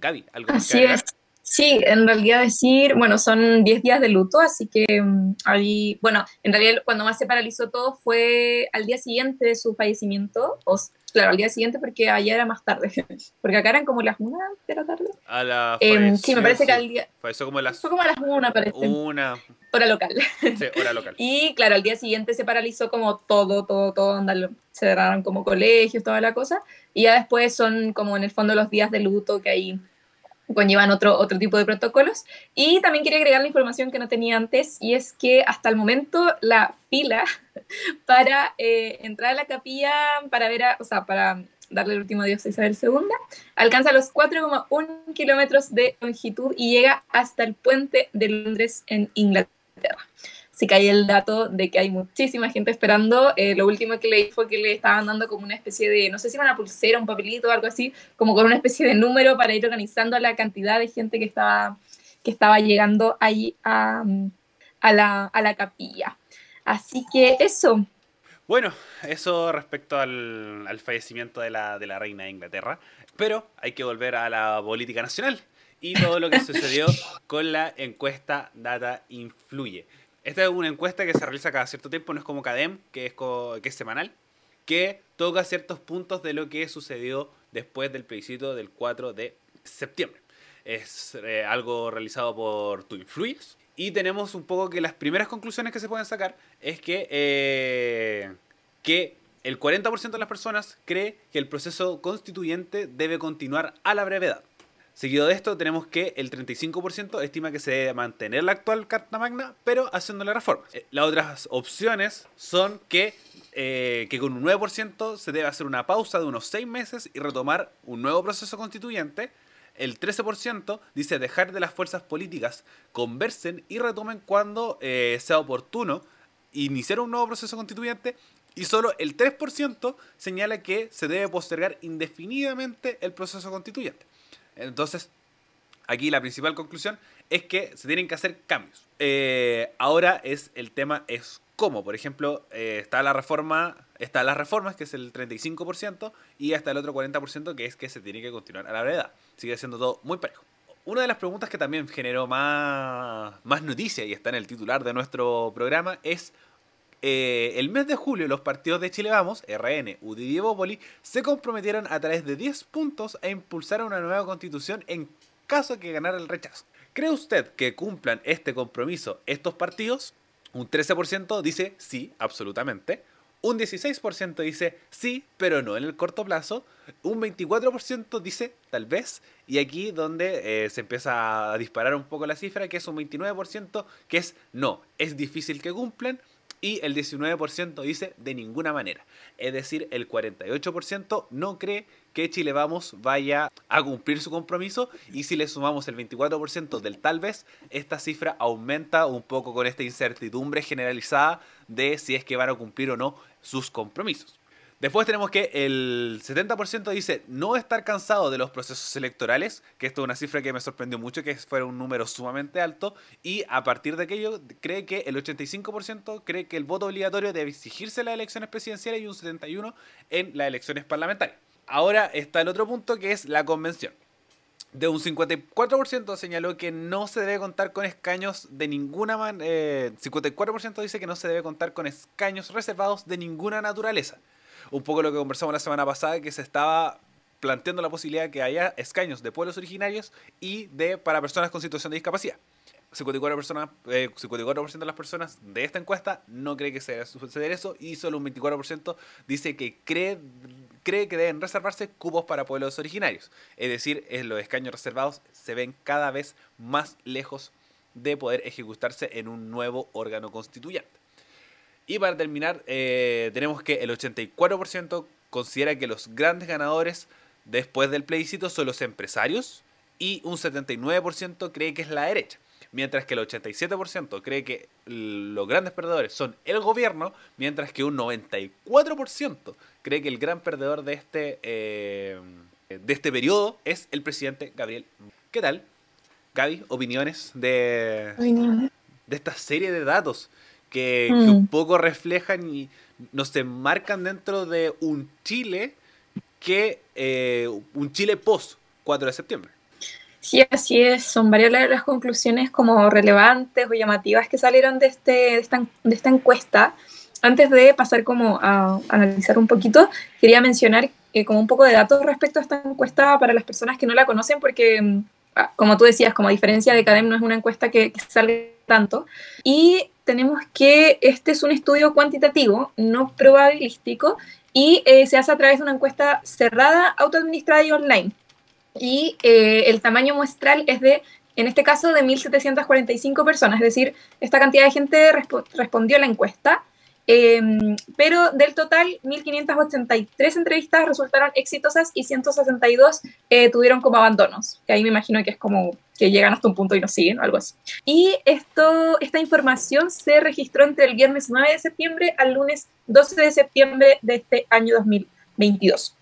Gaby, ¿algo más Así que es. Sí, en realidad decir, bueno, son 10 días de luto, así que um, ahí, bueno, en realidad cuando más se paralizó todo fue al día siguiente de su fallecimiento, o claro, al día siguiente porque allá era más tarde, porque acá eran como las 1 de la tarde. A la eh, sí, me parece que al día... Falleció como a las... Fue como a las 1, parece. Una... Hora local. Sí, hora local. y claro, al día siguiente se paralizó como todo, todo, todo, andalo, cerraron como colegios, toda la cosa, y ya después son como en el fondo los días de luto que hay conllevan otro, otro tipo de protocolos. Y también quería agregar la información que no tenía antes, y es que hasta el momento la fila para eh, entrar a la capilla, para ver, a, o sea, para darle el último adiós a Isabel II, alcanza los 4,1 kilómetros de longitud y llega hasta el puente de Londres en Inglaterra. Que hay el dato de que hay muchísima gente esperando. Eh, lo último que leí fue que le estaban dando como una especie de, no sé si era una pulsera, un papelito o algo así, como con una especie de número para ir organizando la cantidad de gente que estaba, que estaba llegando ahí a, a, la, a la capilla. Así que eso. Bueno, eso respecto al, al fallecimiento de la, de la reina de Inglaterra. Pero hay que volver a la política nacional y todo lo que sucedió con la encuesta Data Influye. Esta es una encuesta que se realiza cada cierto tiempo, no es como CADEM, que es, semanal, que toca ciertos puntos de lo que sucedió después del plebiscito del 4 de septiembre. Es eh, algo realizado por Tu. Y tenemos un poco que las primeras conclusiones que se pueden sacar es que, eh, que el 40% de las personas cree que el proceso constituyente debe continuar a la brevedad. Seguido de esto, tenemos que el 35% estima que se debe mantener la actual Carta Magna, pero haciéndole reformas. Eh, las otras opciones son que, eh, con un 9% se debe hacer una pausa de unos 6 meses y retomar un nuevo proceso constituyente. El 13% dice dejar de las fuerzas políticas conversen y retomen cuando eh, sea oportuno iniciar un nuevo proceso constituyente. Y solo el 3% señala que se debe postergar indefinidamente el proceso constituyente. Entonces, aquí la principal conclusión es que se tienen que hacer cambios. Eh, ahora es el tema es cómo. Por ejemplo, eh, está la reforma, está las reformas, que es el 35%, y hasta el otro 40%, que es que se tiene que continuar a la verdad. Sigue siendo todo muy parejo. Una de las preguntas que también generó más, más noticia y está en el titular de nuestro programa es eh, el mes de julio los partidos de Chile Vamos, RN, UDI y se comprometieron a través de 10 puntos a impulsar una nueva constitución en caso que ganara el rechazo. ¿Cree usted que cumplan este compromiso estos partidos? Un 13% dice sí, absolutamente. Un 16% dice sí, pero no en el corto plazo. Un 24% dice tal vez. Y aquí donde eh, se empieza a disparar un poco la cifra, que es un 29% que es no, es difícil que cumplan y el 19% dice de ninguna manera. Es decir, el 48% no cree que Chile Vamos vaya a cumplir su compromiso y si le sumamos el 24% del tal vez, esta cifra aumenta un poco con esta incertidumbre generalizada de si es que van a cumplir o no sus compromisos. Después tenemos que el 70% dice no estar cansado de los procesos electorales, que esto es una cifra que me sorprendió mucho, que fuera un número sumamente alto, y a partir de aquello cree que el 85% cree que el voto obligatorio debe exigirse en las elecciones presidenciales y un 71% en las elecciones parlamentarias. Ahora está el otro punto que es la convención. De un 54% señaló que no se debe contar con escaños de ninguna manera. Eh, 54% dice que no se debe contar con escaños reservados de ninguna naturaleza un poco lo que conversamos la semana pasada, que se estaba planteando la posibilidad de que haya escaños de pueblos originarios y de para personas con situación de discapacidad. 54%, personas, eh, 54 de las personas de esta encuesta no cree que sea suceder eso y solo un 24% dice que cree, cree que deben reservarse cupos para pueblos originarios. Es decir, los escaños reservados se ven cada vez más lejos de poder ejecutarse en un nuevo órgano constituyente. Y para terminar, eh, tenemos que el 84% considera que los grandes ganadores después del plebiscito son los empresarios y un 79% cree que es la derecha. Mientras que el 87% cree que los grandes perdedores son el gobierno, mientras que un 94% cree que el gran perdedor de este, eh, de este periodo es el presidente Gabriel. ¿Qué tal? Gaby, opiniones de, de esta serie de datos que, un mm. poco reflejan y nos enmarcan dentro de un Chile que eh, un Chile post 4 de septiembre. Sí, así es. Son varias las conclusiones como relevantes o llamativas que salieron de, este, de, esta, de esta encuesta. Antes de pasar como a analizar un poquito, quería mencionar eh, como un poco de datos respecto a esta encuesta para las personas que no la conocen, porque mm, ah, como tú decías, como a diferencia de CADEM, no es una encuesta que, que salga tanto. Y tenemos que este es un estudio cuantitativo, no probabilístico, y eh, se hace a través de una encuesta cerrada, autoadministrada y online. Y eh, el tamaño muestral es de, en este caso, de 1.745 personas, es decir, esta cantidad de gente respondió a la encuesta. Em, pero del total, 1.583 entrevistas resultaron exitosas y 162 eh, tuvieron como abandonos, que ahí me imagino que es como que llegan hasta un punto y no siguen, algo así. Y esto, esta información se registró entre el viernes 9 de septiembre al lunes 12 de septiembre de este año 2022.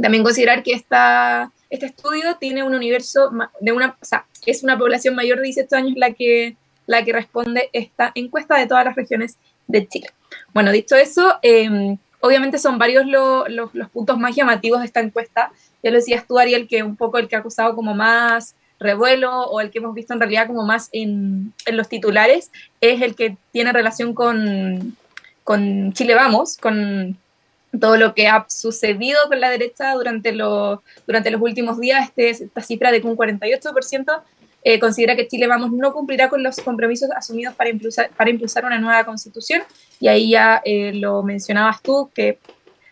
También considerar que esta, este estudio tiene un universo de una, o sea, es una población mayor de 18 años la que, la que responde esta encuesta de todas las regiones de Chile. Bueno, dicho eso, em, obviamente son varios los puntos más llamativos de esta encuesta. Ya lo decías tú, Ariel, que un poco el que ha acusado como más revuelo o el que hemos visto en realidad como más en, en los titulares es el que tiene relación con, con Chile Vamos, con todo lo que ha sucedido con la derecha durante, los durante los últimos días, este, esta cifra de que un 48% eh, considera que Chile Vamos no cumplirá con los compromisos asumidos para impulsar, para impulsar una nueva constitución, y ahí ya eh, lo mencionabas tú, que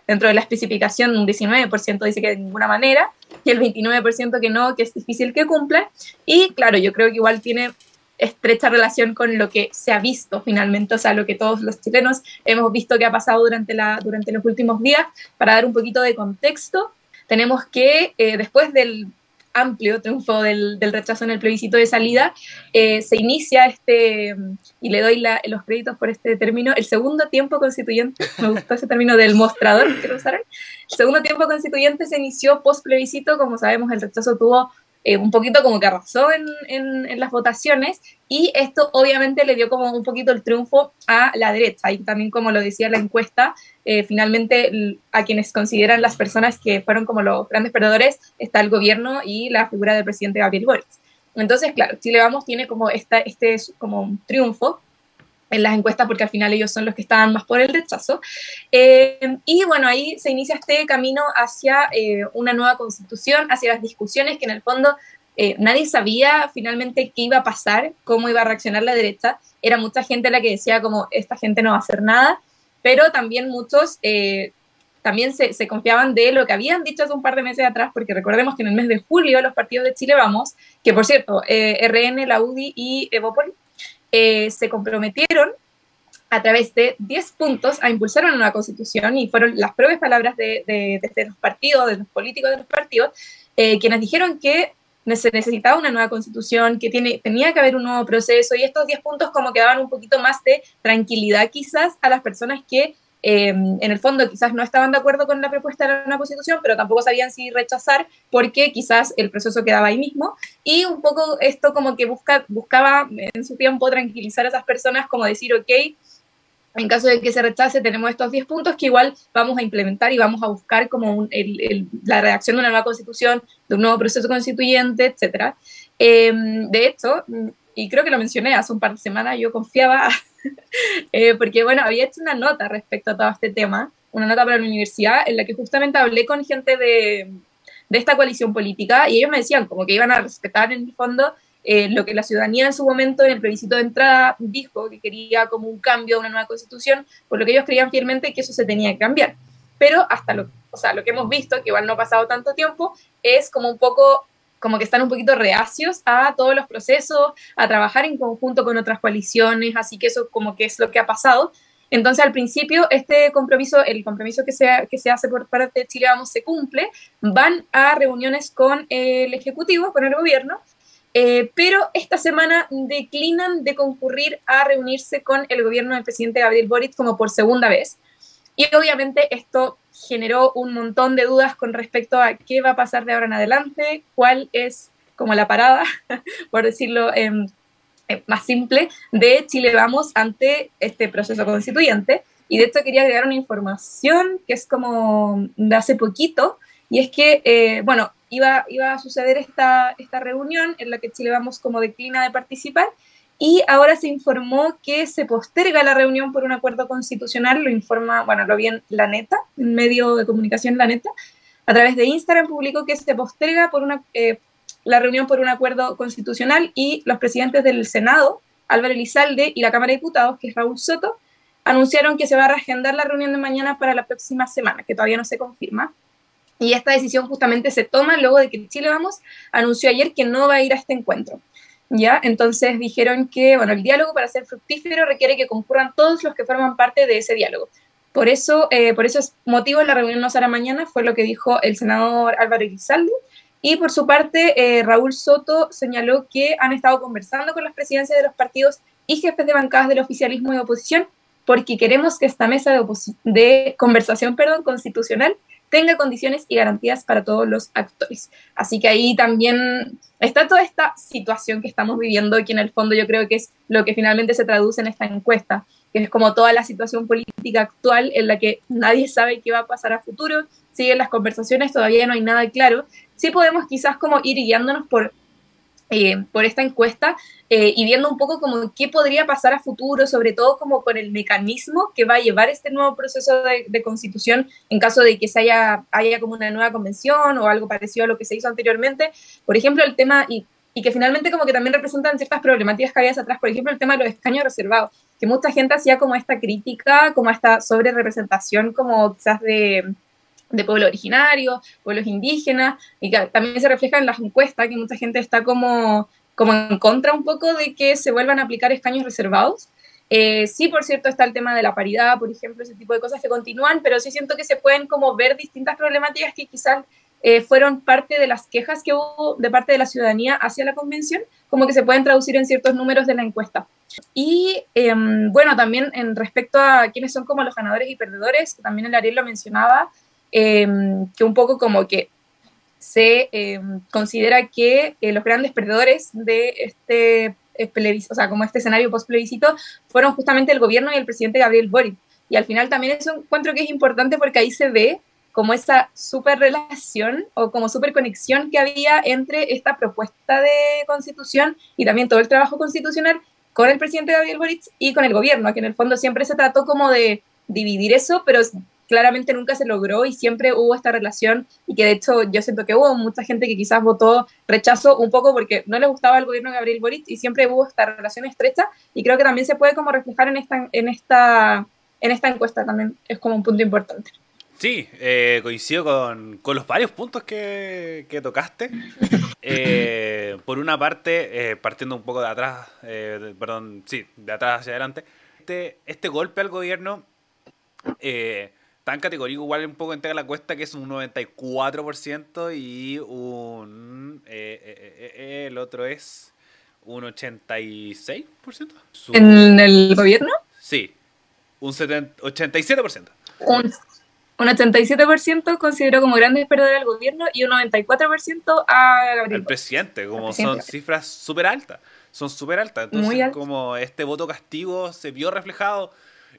dentro de la especificación un 19% dice que de ninguna manera, y el 29% que no, que es difícil que cumpla, y claro, yo creo que igual tiene estrecha relación con lo que se ha visto finalmente, o sea, lo que todos los chilenos hemos visto que ha pasado durante, la, durante los últimos días. Para dar un poquito de contexto, tenemos que eh, después del amplio triunfo del, rechazo en el plebiscito de salida, eh, se inicia este, y le doy los créditos por este término, el segundo tiempo constituyente, me gustó ese término del mostrador que usaron, el segundo tiempo constituyente se inició post plebiscito, como sabemos el rechazo tuvo eh, un poquito como que arrasó en, en, las votaciones y esto obviamente le dio como un poquito el triunfo a la derecha y también como lo decía la encuesta, eh, finalmente a quienes consideran las personas que fueron como los grandes perdedores está el gobierno y la figura del presidente Gabriel Boric. Entonces, claro, Chile Vamos tiene como esta, este como un triunfo en las encuestas porque al final ellos son los que estaban más por el rechazo. Eh, y bueno, ahí se inicia este camino hacia eh, una nueva constitución, hacia las discusiones que en el fondo eh, nadie sabía finalmente qué iba a pasar, cómo iba a reaccionar la derecha. Era mucha gente la que decía como esta gente no va a hacer nada, pero también muchos también se, se, confiaban de lo que habían dicho hace un par de meses atrás, porque recordemos que en el mes de julio los partidos de Chile Vamos, que por cierto, RN, la UDI y Evópolis, eh, se comprometieron a través de 10 puntos a impulsar una nueva constitución y fueron las propias palabras de, de, los partidos, de los políticos de los partidos, eh, quienes dijeron que se necesitaba una nueva constitución, que tenía que haber un nuevo proceso y estos 10 puntos como que daban un poquito más de tranquilidad quizás a las personas que em, en el fondo quizás no estaban de acuerdo con la propuesta de la nueva constitución, pero tampoco sabían si rechazar porque quizás el proceso quedaba ahí mismo. Y un poco esto como que busca, buscaba en su tiempo tranquilizar a esas personas, como decir, ok, en caso de que se rechace, tenemos estos 10 puntos que igual vamos a implementar y vamos a buscar como la redacción de una nueva constitución, de un nuevo proceso constituyente, etc. Em, de hecho, y creo que lo mencioné hace un par de semanas, yo confiaba, eh, porque bueno, había hecho una nota respecto a todo este tema, una nota para la universidad en la que justamente hablé con gente de, de esta coalición política y ellos me decían como que iban a respetar en el fondo eh, lo que la ciudadanía en su momento en el plebiscito de entrada dijo que quería como un cambio, una nueva constitución, por lo que ellos creían fielmente que eso se tenía que cambiar. Pero hasta lo, o sea, lo que hemos visto, que igual no ha pasado tanto tiempo, es como un poco como que están un poquito reacios a todos los procesos, a trabajar en conjunto con otras coaliciones, así que eso como que es lo que ha pasado. Entonces, al principio, este compromiso, el compromiso que se, que se hace por parte de Chile Vamos se cumple, van a reuniones con el Ejecutivo, con el gobierno, eh, pero esta semana declinan de concurrir a reunirse con el gobierno del presidente Gabriel Boric como por segunda vez. Y obviamente esto generó un montón de dudas con respecto a qué va a pasar de ahora en adelante, cuál es como la parada, por decirlo más simple, de Chile Vamos ante este proceso constituyente. Y de hecho quería agregar una información que es como de hace poquito, y es que, eh, bueno, iba, iba a suceder esta, esta reunión en la que Chile Vamos como declina de participar y ahora se informó que se posterga la reunión por un acuerdo constitucional, lo informa, bueno, lo vi en La Neta, en medio de comunicación La Neta, a través de Instagram publicó que se posterga por una, eh, la reunión por un acuerdo constitucional y los presidentes del Senado, Álvaro Elizalde, y la Cámara de Diputados, que es Raúl Soto, anunciaron que se va a reagendar la reunión de mañana para la próxima semana, que todavía no se confirma. Y esta decisión justamente se toma luego de que Chile Vamos anunció ayer que no va a ir a este encuentro. ¿Ya? Entonces dijeron que, bueno, el diálogo para ser fructífero requiere que concurran todos los que forman parte de ese diálogo. Por eso, eh, por eso es motivo de la reunión no será mañana, fue lo que dijo el senador Álvaro Elizalde. Y por su parte, eh, Raúl Soto señaló que han estado conversando con las presidencias de los partidos y jefes de bancadas del oficialismo y oposición porque queremos que esta mesa de, de conversación perdón, constitucional tenga condiciones y garantías para todos los actores. Así que ahí también está toda esta situación que estamos viviendo y que en el fondo yo creo que es lo que finalmente se traduce en esta encuesta, que es como toda la situación política actual en la que nadie sabe qué va a pasar a futuro, siguen las conversaciones, todavía no hay nada claro. Sí podemos quizás como ir guiándonos por eh, por esta encuesta eh, y viendo un poco como qué podría pasar a futuro, sobre todo como con el mecanismo que va a llevar este nuevo proceso de, constitución en caso de que se haya, haya como una nueva convención o algo parecido a lo que se hizo anteriormente. Por ejemplo, el tema, y, y que finalmente como que también representan ciertas problemáticas que había atrás, por ejemplo, el tema de los escaños reservados, que mucha gente hacía como esta crítica, como esta sobre representación como quizás de de pueblos originarios, pueblos indígenas, y que también se refleja en las encuestas, que mucha gente está como, como en contra un poco de que se vuelvan a aplicar escaños reservados. Eh, sí, por cierto, está el tema de la paridad, por ejemplo, ese tipo de cosas que continúan, pero sí siento que se pueden como ver distintas problemáticas que quizás eh, fueron parte de las quejas que hubo de parte de la ciudadanía hacia la convención, como que se pueden traducir en ciertos números de la encuesta. Y em, bueno, también en respecto a quiénes son como los ganadores y perdedores, también el Ariel lo mencionaba, Em, que un poco como que se em, considera que eh, los grandes perdedores de este plebiscito, o sea, como este escenario post-plebiscito, fueron justamente el gobierno y el presidente Gabriel Boric. Y al final también eso encuentro que es importante porque ahí se ve como esa super relación o como super conexión que había entre esta propuesta de constitución y también todo el trabajo constitucional con el presidente Gabriel Boric y con el gobierno, que en el fondo siempre se trató como de dividir eso, pero claramente nunca se logró y siempre hubo esta relación y que de hecho yo siento que hubo mucha gente que quizás votó rechazo un poco porque no le gustaba el gobierno de Gabriel Boric y siempre hubo esta relación estrecha y creo que también se puede como reflejar en esta, en esta, en esta encuesta también, es como un punto importante. Sí, eh, coincido con, con, los varios puntos que, que tocaste. Eh, por una parte, eh, partiendo un poco de atrás, perdón, sí, de atrás hacia adelante, este, este golpe al gobierno eh, tan categórico igual un poco entrega la cuesta que es un 94% y un... Eh, eh, eh, el otro es un 86%. ¿En el gobierno? Sí, un 87%. Un, un 87% consideró como grandes perdedores al gobierno y un 94% a Gabriel. El presidente, como son cifras súper altas. Son súper altas. Entonces, como este voto castigo se vio reflejado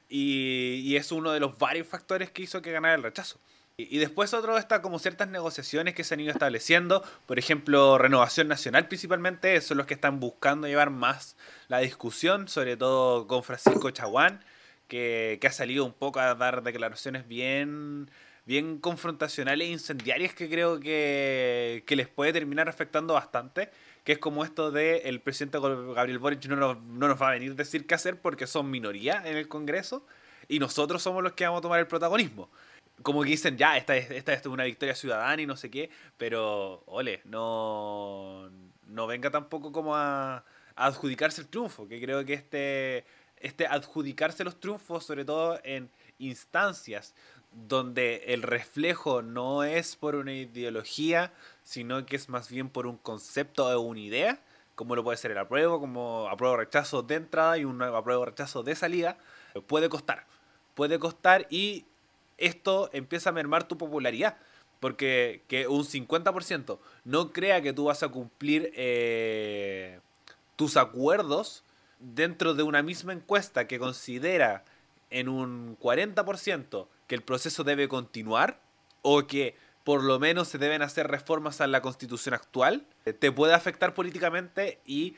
y, es uno de los varios factores que hizo que ganara el rechazo. Y, después otro está como ciertas negociaciones que se han ido estableciendo, por ejemplo, Renovación Nacional principalmente, son los que están buscando llevar más la discusión, sobre todo con Francisco Chaguán, que, ha salido un poco a dar declaraciones bien, bien confrontacionales e incendiarias que creo que, que les puede terminar afectando bastante que es como esto de el presidente Gabriel Boric no nos, no nos va a venir a decir qué hacer porque son minoría en el Congreso y nosotros somos los que vamos a tomar el protagonismo. Como que dicen, ya, esta es, esta es una victoria ciudadana y no sé qué, pero, ole, no, no venga tampoco como a, a adjudicarse el triunfo, que creo que este, este adjudicarse los triunfos, sobre todo en instancias donde el reflejo no es por una ideología, sino que es más bien por un concepto o una idea, como lo puede ser el apruebo, como apruebo rechazo de entrada y un apruebo rechazo de salida, puede costar. Puede costar y esto empieza a mermar tu popularidad. Porque que un 50% no crea que tú vas a cumplir eh, tus acuerdos dentro de una misma encuesta que considera en un 40% que el proceso debe continuar o que por lo menos se deben hacer reformas a la constitución actual, te puede afectar políticamente y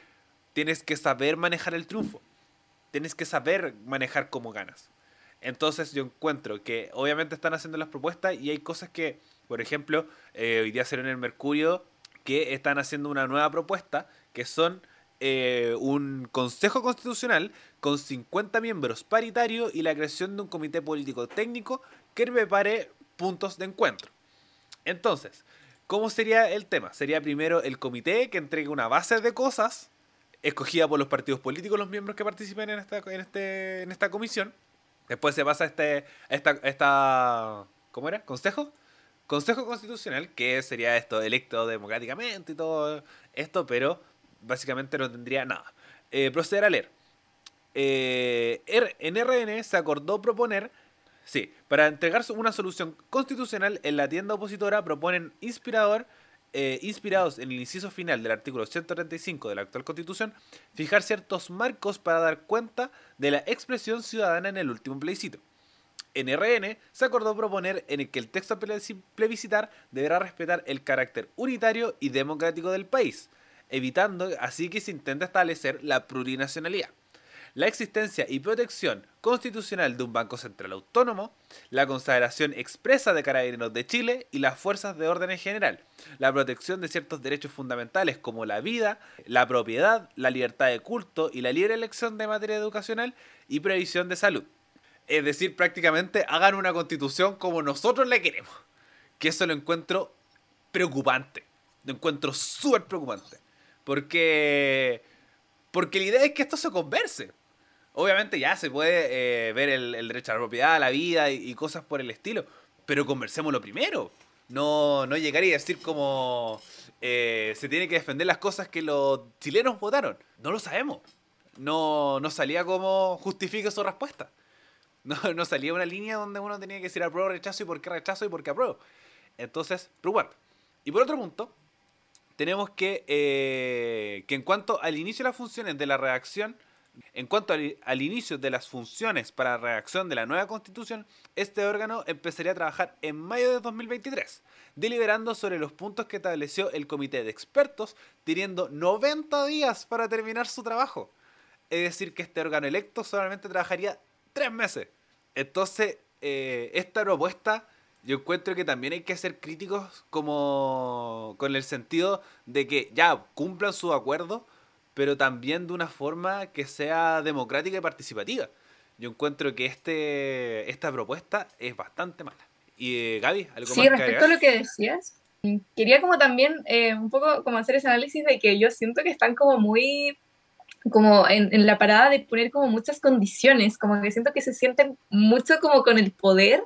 tienes que saber manejar el triunfo. Tienes que saber manejar cómo ganas. Entonces yo encuentro que obviamente están haciendo las propuestas y hay cosas que, por ejemplo, eh, hoy día será en el Mercurio, que están haciendo una nueva propuesta, que son eh, un Consejo Constitucional con 50 miembros paritarios y la creación de un comité político técnico que prepare puntos de encuentro. Entonces, ¿cómo sería el tema? Sería primero el comité que entregue una base de cosas escogida por los partidos políticos, los miembros que participen en esta, este, comisión. Después se pasa este, esta, esta, ¿cómo era? ¿Consejo? Consejo Constitucional, que sería esto, electo democráticamente y todo esto, pero básicamente no tendría nada. Eh, proceder a leer. Eh, en RN se acordó proponer, sí, para entregar una solución constitucional en la tienda opositora proponen inspirador, eh, inspirados en el inciso final del artículo 135 de la actual constitución, fijar ciertos marcos para dar cuenta de la expresión ciudadana en el último plebiscito. En RN se acordó proponer en el que el texto plebiscitar deberá respetar el carácter unitario y democrático del país, evitando así que se intenta establecer la plurinacionalidad. La existencia y protección constitucional de un Banco Central Autónomo, la consagración expresa de Carabineros de Chile y las fuerzas de orden en general, la protección de ciertos derechos fundamentales como la vida, la propiedad, la libertad de culto y la libre elección de materia educacional y previsión de salud. Es decir, prácticamente hagan una constitución como nosotros la queremos. Que eso lo encuentro preocupante. Lo encuentro súper preocupante. Porque, porque la idea es que esto se converse. Obviamente ya se puede eh, ver el, derecho a la propiedad, la vida y, cosas por el estilo, pero conversémoslo primero. No, no llegar y decir como eh, se tiene que defender las cosas que los chilenos votaron. No lo sabemos. No, no salía como justifique su respuesta. No, no salía una línea donde uno tenía que decir apruebo, rechazo y por qué rechazo y por qué apruebo. Entonces, preocupante. Y por otro punto, tenemos que, eh, que en cuanto al inicio de las funciones de la redacción, en cuanto al, inicio de las funciones para la redacción de la nueva constitución, este órgano empezaría a trabajar en mayo de 2023, deliberando sobre los puntos que estableció el comité de expertos, teniendo 90 días para terminar su trabajo. Es decir, que este órgano electo solamente trabajaría tres meses. Entonces, eh, esta propuesta yo encuentro que también hay que ser críticos como con el sentido de que ya cumplan su acuerdo, pero también de una forma que sea democrática y participativa. Yo encuentro que este esta propuesta es bastante mala. Y eh, Gaby, algo sí, respecto a lo que decías, quería como también eh, un poco como hacer ese análisis de que yo siento que están como muy como en, en, la parada de poner como muchas condiciones, como que siento que se sienten mucho como con el poder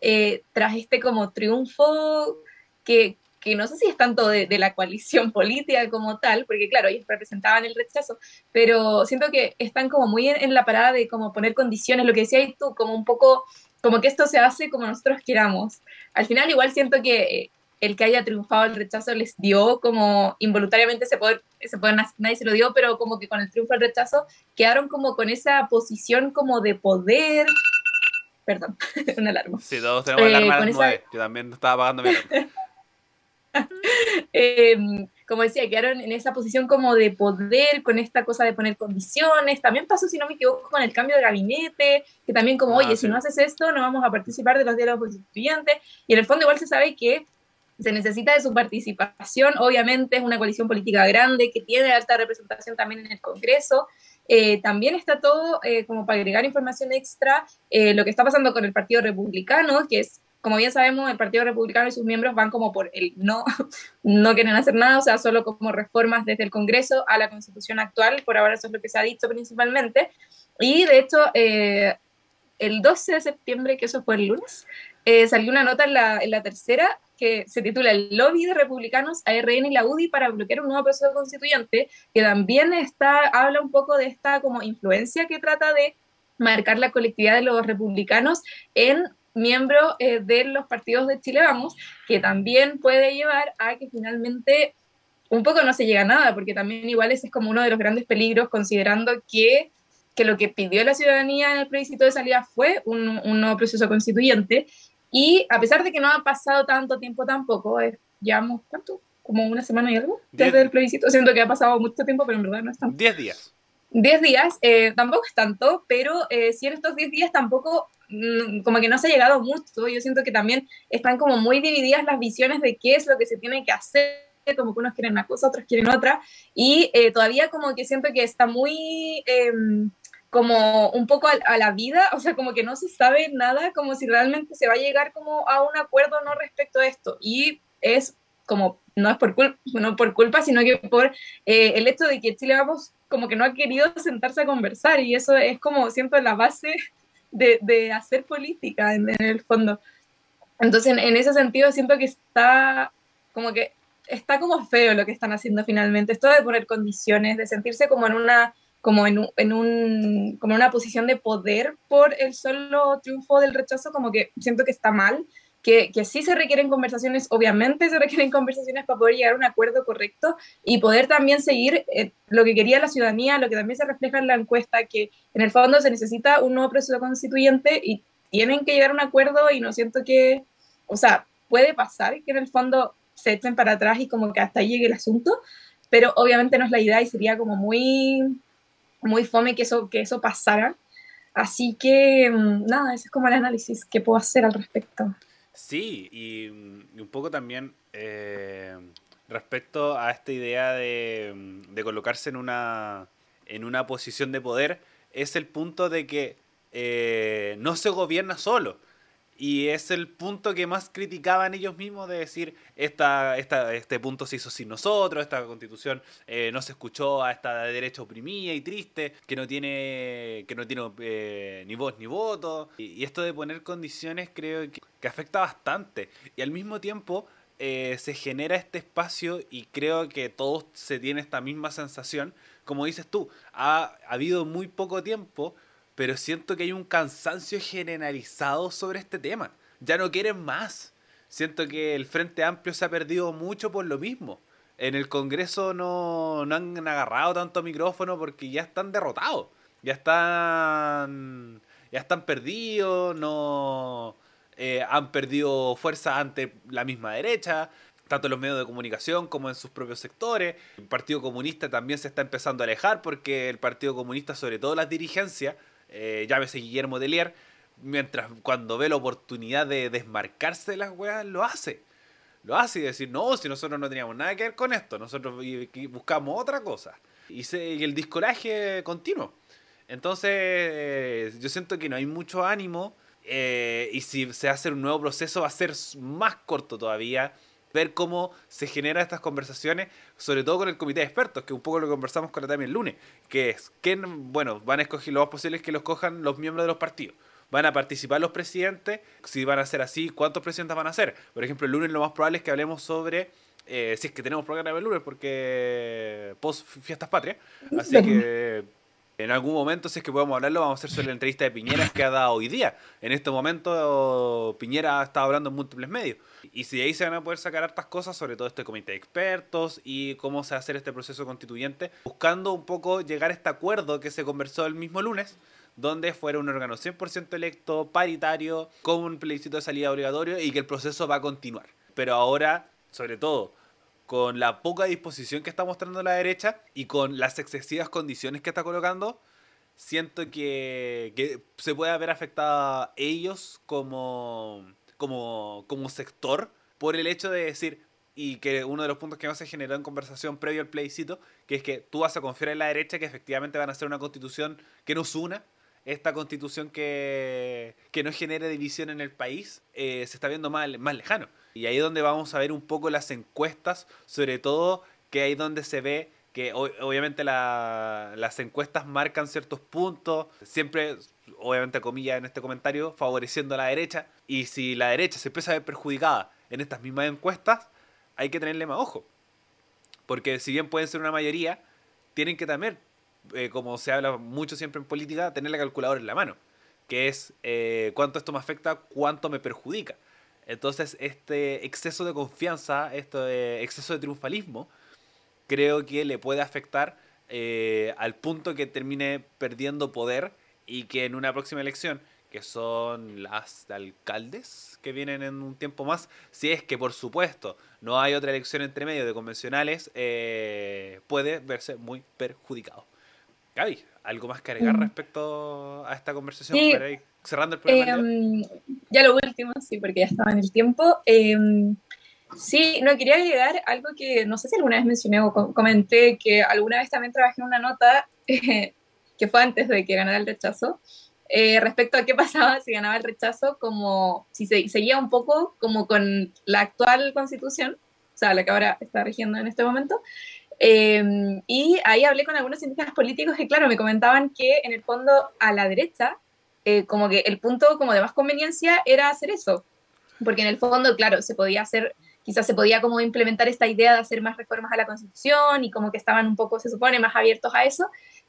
eh, tras este como triunfo que, que no sé si es tanto de, de, la coalición política como tal, porque claro, ellos representaban el rechazo, pero siento que están como muy en, en la parada de como poner condiciones, lo que decías tú, como un poco, como que esto se hace como nosotros queramos. Al final igual siento que eh, el que haya triunfado el rechazo les dio como involuntariamente ese poder, ese poder nadie se lo dio, pero como que con el triunfo del rechazo quedaron como con esa posición como de poder. Perdón, una alarma. Sí, todos tenemos eh, alarma a las esa... Yo también estaba apagando mi alarma. eh, como decía, quedaron en esa posición como de poder, con esta cosa de poner condiciones. También pasó, si no me equivoco, con el cambio de gabinete, que también como, ah, oye, sí. si no haces esto, no vamos a participar de los diálogos constituyentes. Y en el fondo igual se sabe que se necesita de su participación. Obviamente es una coalición política grande que tiene alta representación también en el Congreso. Eh, también está todo, eh, como para agregar información extra, eh, lo que está pasando con el Partido Republicano, que es, como bien sabemos, el Partido Republicano y sus miembros van como por el no, no quieren hacer nada, o sea, solo como reformas desde el Congreso a la Constitución actual, por ahora eso es lo que se ha dicho principalmente. Y de hecho, el 12 de septiembre, que eso fue el lunes, salió una nota en la, tercera que se titula El lobby de republicanos a RN y la UDI para bloquear un nuevo proceso constituyente, que también está, habla un poco de esta como influencia que trata de marcar la colectividad de los republicanos en miembros eh, de los partidos de Chile Vamos, que también puede llevar a que finalmente un poco no se llega a nada, porque también igual ese es como uno de los grandes peligros, considerando que, que lo que pidió la ciudadanía en el plebiscito de salida fue un, un nuevo proceso constituyente, y a pesar de que no ha pasado tanto tiempo tampoco, eh, llevamos, ¿cuánto? Como una semana y algo desde diez. el plebiscito. Siento que ha pasado mucho tiempo, pero en verdad no es tanto. Diez días. Diez días, eh, tampoco es tanto, pero eh, si en estos diez días tampoco, como que no se ha llegado mucho. Yo siento que también están como muy divididas las visiones de qué es lo que se tiene que hacer como que unos quieren una cosa, otros quieren otra, y eh, todavía como que siento que está muy eh, como un poco a, a, la vida, o sea, como que no se sabe nada, como si realmente se va a llegar como a un acuerdo no respecto a esto. Y es como, no es por, culpa, no por culpa, sino que por eh, el hecho de que Chile vamos como que no ha querido sentarse a conversar y eso es como, siento, la base de, de hacer política en, el fondo. Entonces, en, ese sentido, siento que está como que está como feo lo que están haciendo finalmente, esto de poner condiciones, de sentirse como en una como en, en un, como una posición de poder por el solo triunfo del rechazo, como que siento que está mal, que, que sí se requieren conversaciones, obviamente se requieren conversaciones para poder llegar a un acuerdo correcto y poder también seguir eh, lo que quería la ciudadanía, lo que también se refleja en la encuesta, que en el fondo se necesita un nuevo proceso constituyente y tienen que llegar a un acuerdo y no siento que, o sea, puede pasar que en el fondo se echen para atrás y como que hasta ahí llegue el asunto, pero obviamente no es la idea y sería como muy muy fome que eso, que eso pasara. Así que, mm, nada, ese es como el análisis que puedo hacer al respecto. Sí, y, y un poco también eh, respecto a esta idea de, mm, de, colocarse en una, en una posición de poder, es el punto de que eh, no se gobierna solo. Y es el punto que más criticaban ellos mismos de decir, esta, esta, este punto se hizo sin nosotros, esta constitución eh, no se escuchó a esta derecha oprimida y triste, que no tiene, que no tiene eh, ni voz ni voto. Y, esto de poner condiciones creo que, que afecta bastante. Y al mismo tiempo eh, se genera este espacio y creo que todos se tiene esta misma sensación. Como dices tú, ha, ha habido muy poco tiempo pero siento que hay un cansancio generalizado sobre este tema. Ya no quieren más. Siento que el Frente Amplio se ha perdido mucho por lo mismo. En el Congreso no, no han agarrado tanto micrófono porque ya están derrotados. Ya están. Ya están perdidos. No. Eh, han perdido fuerza ante la misma derecha tanto en los medios de comunicación como en sus propios sectores. El Partido Comunista también se está empezando a alejar porque el Partido Comunista, sobre todo las dirigencias, eh, llámese Guillermo Delier, mientras cuando ve la oportunidad de desmarcarse de las weas, lo hace. Lo hace y decir, no, si nosotros no teníamos nada que ver con esto, nosotros buscamos otra cosa. Y, el discoraje continuo. Entonces, eh, yo siento que no hay mucho ánimo. Eh, y si se hace un nuevo proceso, va a ser más corto todavía. ver cómo se generan estas conversaciones, sobre todo con el comité de expertos, que un poco lo conversamos con la también el lunes, que es que, bueno, van a escoger lo más posible es que los cojan los miembros de los partidos. Van a participar los presidentes, si van a ser así, ¿cuántos presidentes van a ser? Por ejemplo, el lunes lo más probable es que hablemos sobre eh, si es que tenemos programa el lunes, porque post fiestas patrias. Así que en algún momento, si es que podemos hablarlo, vamos a hacer sobre la entrevista de Piñera que ha dado hoy día. En este momento, Piñera ha estado hablando en múltiples medios. Y si de ahí se van a poder sacar hartas cosas, sobre todo este comité de expertos y cómo se va a hacer este proceso constituyente, buscando un poco llegar a este acuerdo que se conversó el mismo lunes, donde fuera un órgano 100% electo, paritario, con un plebiscito de salida obligatorio y que el proceso va a continuar. Pero ahora, sobre todo, con la poca disposición que está mostrando la derecha y con las excesivas condiciones que está colocando, siento que, se puede haber afectado a ellos como, sector por el hecho de decir, y que uno de los puntos que más se generó en conversación previo al plebiscito, que es que tú vas a confiar en la derecha que efectivamente van a hacer una constitución que nos una, esta constitución que, no genere división en el país, eh, se está viendo más lejano. Y ahí es donde vamos a ver un poco las encuestas, sobre todo que ahí donde se ve que obviamente las encuestas marcan ciertos puntos, siempre, obviamente comillas en este comentario, favoreciendo a la derecha. Y si la derecha se empieza a ver perjudicada en estas mismas encuestas, hay que tenerle más ojo. Porque si bien pueden ser una mayoría, tienen que también, eh, como se habla mucho siempre en política, tener la calculadora en la mano. Que es eh, cuánto esto me afecta, cuánto me perjudica. Entonces, este exceso de confianza, este exceso de triunfalismo, creo que le puede afectar eh, al punto que termine perdiendo poder y que en una próxima elección, que son las de alcaldes que vienen en un tiempo más, si es que por supuesto no hay otra elección entre medio de convencionales, eh, puede verse muy perjudicado. Gaby, ¿algo más que agregar mm. respecto a esta conversación? cerrando el programa. Em, ya lo último, sí, porque ya estaba en el tiempo. Em, sí, no, quería agregar algo que no sé si alguna vez mencioné o comenté, que alguna vez también trabajé en una nota que fue antes de que ganara el rechazo, eh, respecto a qué pasaba si ganaba el rechazo, como si se, seguía un poco como con la actual constitución, o sea, la que ahora está rigiendo en este momento. Em, y ahí hablé con algunos científicos políticos que, claro, me comentaban que en el fondo a la derecha eh, como que el punto como de más conveniencia era hacer eso, porque en el fondo, claro, se podía hacer, quizás se podía como implementar esta idea de hacer más reformas a la Constitución y como que estaban un poco, se supone, más abiertos a eso,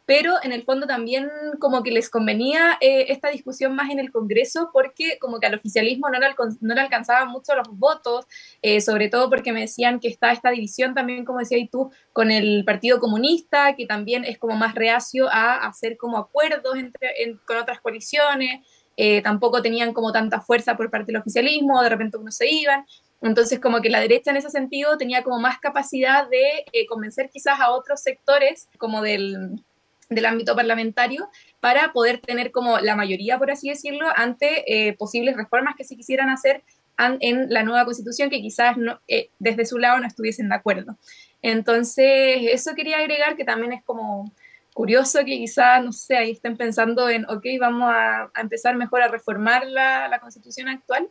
pero en el fondo también como que les convenía eh, esta discusión más en el Congreso porque como que al oficialismo no le, no le alcanzaban mucho los votos, eh, sobre todo porque me decían que está esta división también, como decías tú, con el Partido Comunista, que también es como más reacio a hacer como acuerdos entre, con otras coaliciones, eh, tampoco tenían como tanta fuerza por parte del oficialismo, de repente uno se iban. Entonces, como que la derecha en ese sentido tenía como más capacidad de convencer quizás a otros sectores, como del, del ámbito parlamentario para poder tener como la mayoría, por así decirlo, ante eh, posibles reformas que se quisieran hacer en la nueva constitución que quizás eh, desde su lado no estuviesen de acuerdo. Entonces, eso quería agregar que también es como curioso que quizás, no sé, ahí estén pensando en, ok, vamos a, empezar mejor a reformar la, la, constitución actual.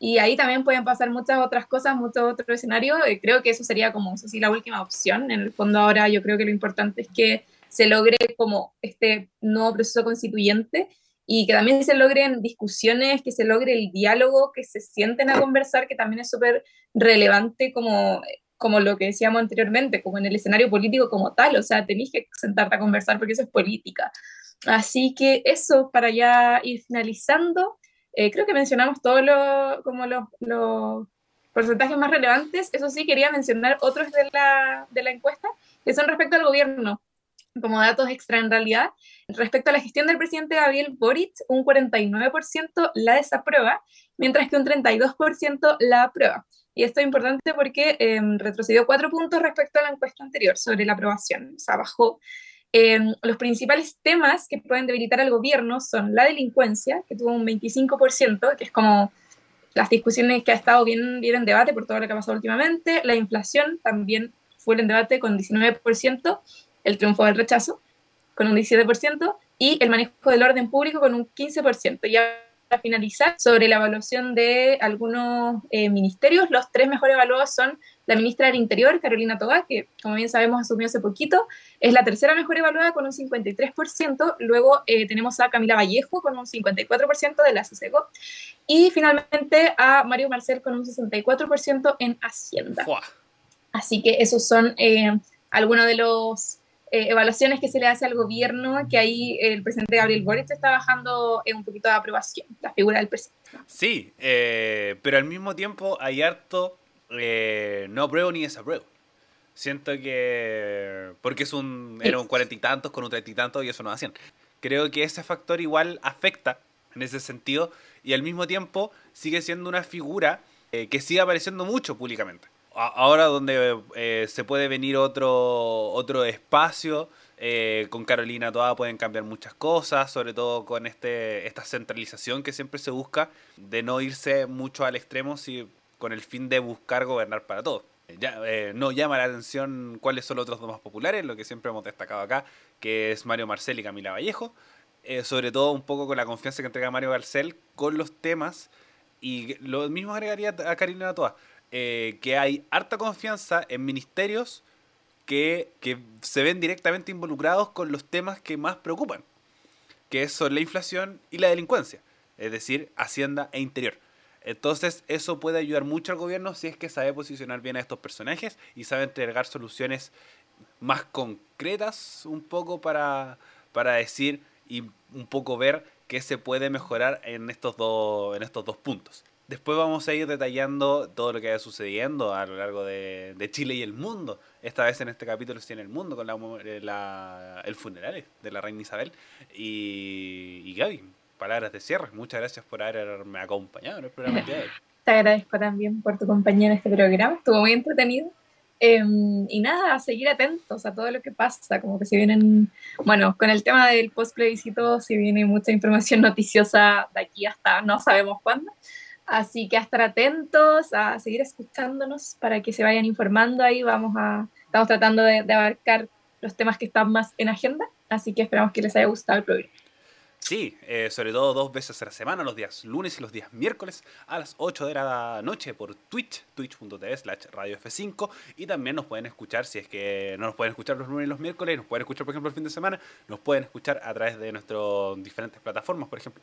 Y ahí también pueden pasar muchas otras cosas, muchos otros escenarios. Eh, creo que eso sería como, eso sí, la última opción. En el fondo ahora yo creo que lo importante es que se logre como este nuevo proceso constituyente y que también se logren discusiones, que se logre el diálogo, que se sienten a conversar, que también es súper relevante como, como lo que decíamos anteriormente, como en el escenario político como tal, o sea, tenéis que sentarte a conversar porque eso es política. Así que eso, para ya ir finalizando, eh, creo que mencionamos todos lo, como los, los porcentajes más relevantes, eso sí, quería mencionar otros de la, de la encuesta, que son respecto al gobierno como datos extra en realidad, respecto a la gestión del presidente Gabriel Boric, un 49% la desaprueba, mientras que un 32% la aprueba. Y esto es importante porque em, retrocedió cuatro puntos respecto a la encuesta anterior sobre la aprobación, o sea, bajó. Em, los principales temas que pueden debilitar al gobierno son la delincuencia, que tuvo un 25%, que es como las discusiones que ha estado bien, bien en debate por todo lo que ha pasado últimamente, la inflación también fue en debate con 19%, el triunfo del rechazo con un 17% y el manejo del orden público con un 15%. Y para finalizar, sobre la evaluación de algunos eh, ministerios, los tres mejores evaluados son la ministra del Interior, Carolina Toga, que como bien sabemos asumió hace poquito, es la tercera mejor evaluada con un 53%, luego eh, tenemos a Camila Vallejo con un 54% de la CSEGO, y finalmente a Mario Marcel con un 64% en Hacienda. Así que esos son eh, algunos de los eh, evaluaciones que se le hace al gobierno, que ahí el presidente Gabriel Boric está bajando en un poquito de aprobación, la figura del presidente. Sí, eh, pero al mismo tiempo hay harto eh, no apruebo ni desapruebo. Siento que. Porque es un. Era un cuarenta y tantos con un treinta y tantos y eso no hacían. Creo que ese factor igual afecta en ese sentido y al mismo tiempo sigue siendo una figura que sigue apareciendo mucho públicamente ahora donde eh, se puede venir otro, otro espacio, eh, con Carolina Toda pueden cambiar muchas cosas, sobre todo con este, esta centralización que siempre se busca, de no irse mucho al extremo si, con el fin de buscar gobernar para todos. Ya, eh, no llama la atención cuáles son los otros dos más populares, lo que siempre hemos destacado acá, que es Mario Marcel y Camila Vallejo, sobre todo un poco con la confianza que entrega Mario Marcel con los temas, y lo mismo agregaría a Carolina Toa eh, que hay harta confianza en ministerios que, se ven directamente involucrados con los temas que más preocupan, que son la inflación y la delincuencia, es decir, Hacienda e Interior. Entonces eso puede ayudar mucho al gobierno si es que sabe posicionar bien a estos personajes y sabe entregar soluciones más concretas un poco para, para decir y un poco ver qué se puede mejorar en estos, dos en estos dos puntos. Después vamos a ir detallando todo lo que va sucediendo a lo largo de, Chile y el mundo. Esta vez en este capítulo sí en el mundo, con la, eh, el funeral de la reina Isabel. Y, y Gaby, palabras de cierre. Muchas gracias por haberme acompañado en el programa de hoy. Te agradezco también por tu compañía en este programa. Estuvo muy entretenido. Em, y nada, a seguir atentos a todo lo que pasa, como que si vienen, bueno, con el tema del post plebiscito, si viene mucha información noticiosa de aquí hasta no sabemos cuándo. Así que a estar atentos, a seguir escuchándonos para que se vayan informando ahí. Vamos a, estamos tratando de, abarcar los temas que están más en agenda, así que esperamos que les haya gustado el programa. Sí, eh, sobre todo dos veces a la semana, los días lunes y los días miércoles a las 8 de la noche por Twitch, twitch.tv slash radio F5 y también nos pueden escuchar, si es que no nos pueden escuchar los lunes y los miércoles, nos pueden escuchar por ejemplo el fin de semana, nos pueden escuchar a través de nuestras diferentes plataformas, por ejemplo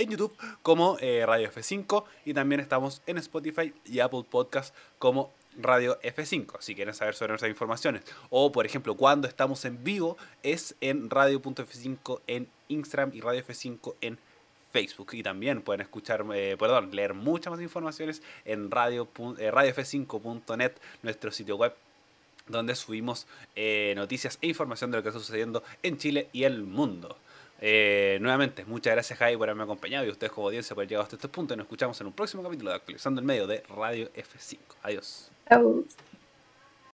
en YouTube como eh, Radio F5 y también estamos en Spotify y Apple Podcast como Radio F5, si quieren saber sobre nuestras informaciones. O, por ejemplo, cuando estamos en vivo es en Radio.f5 en Instagram y Radio F5 en Facebook. Y también pueden escuchar, eh, perdón, leer muchas más informaciones en radio, eh, radiofc5.net, nuestro sitio web donde subimos noticias e información de lo que está sucediendo en Chile y el mundo. Eh, nuevamente, muchas gracias Javi por haberme acompañado y ustedes como audiencia por haber llegado hasta este punto. Nos escuchamos en un próximo capítulo de Actualizando el Medio de Radio F5. Adiós.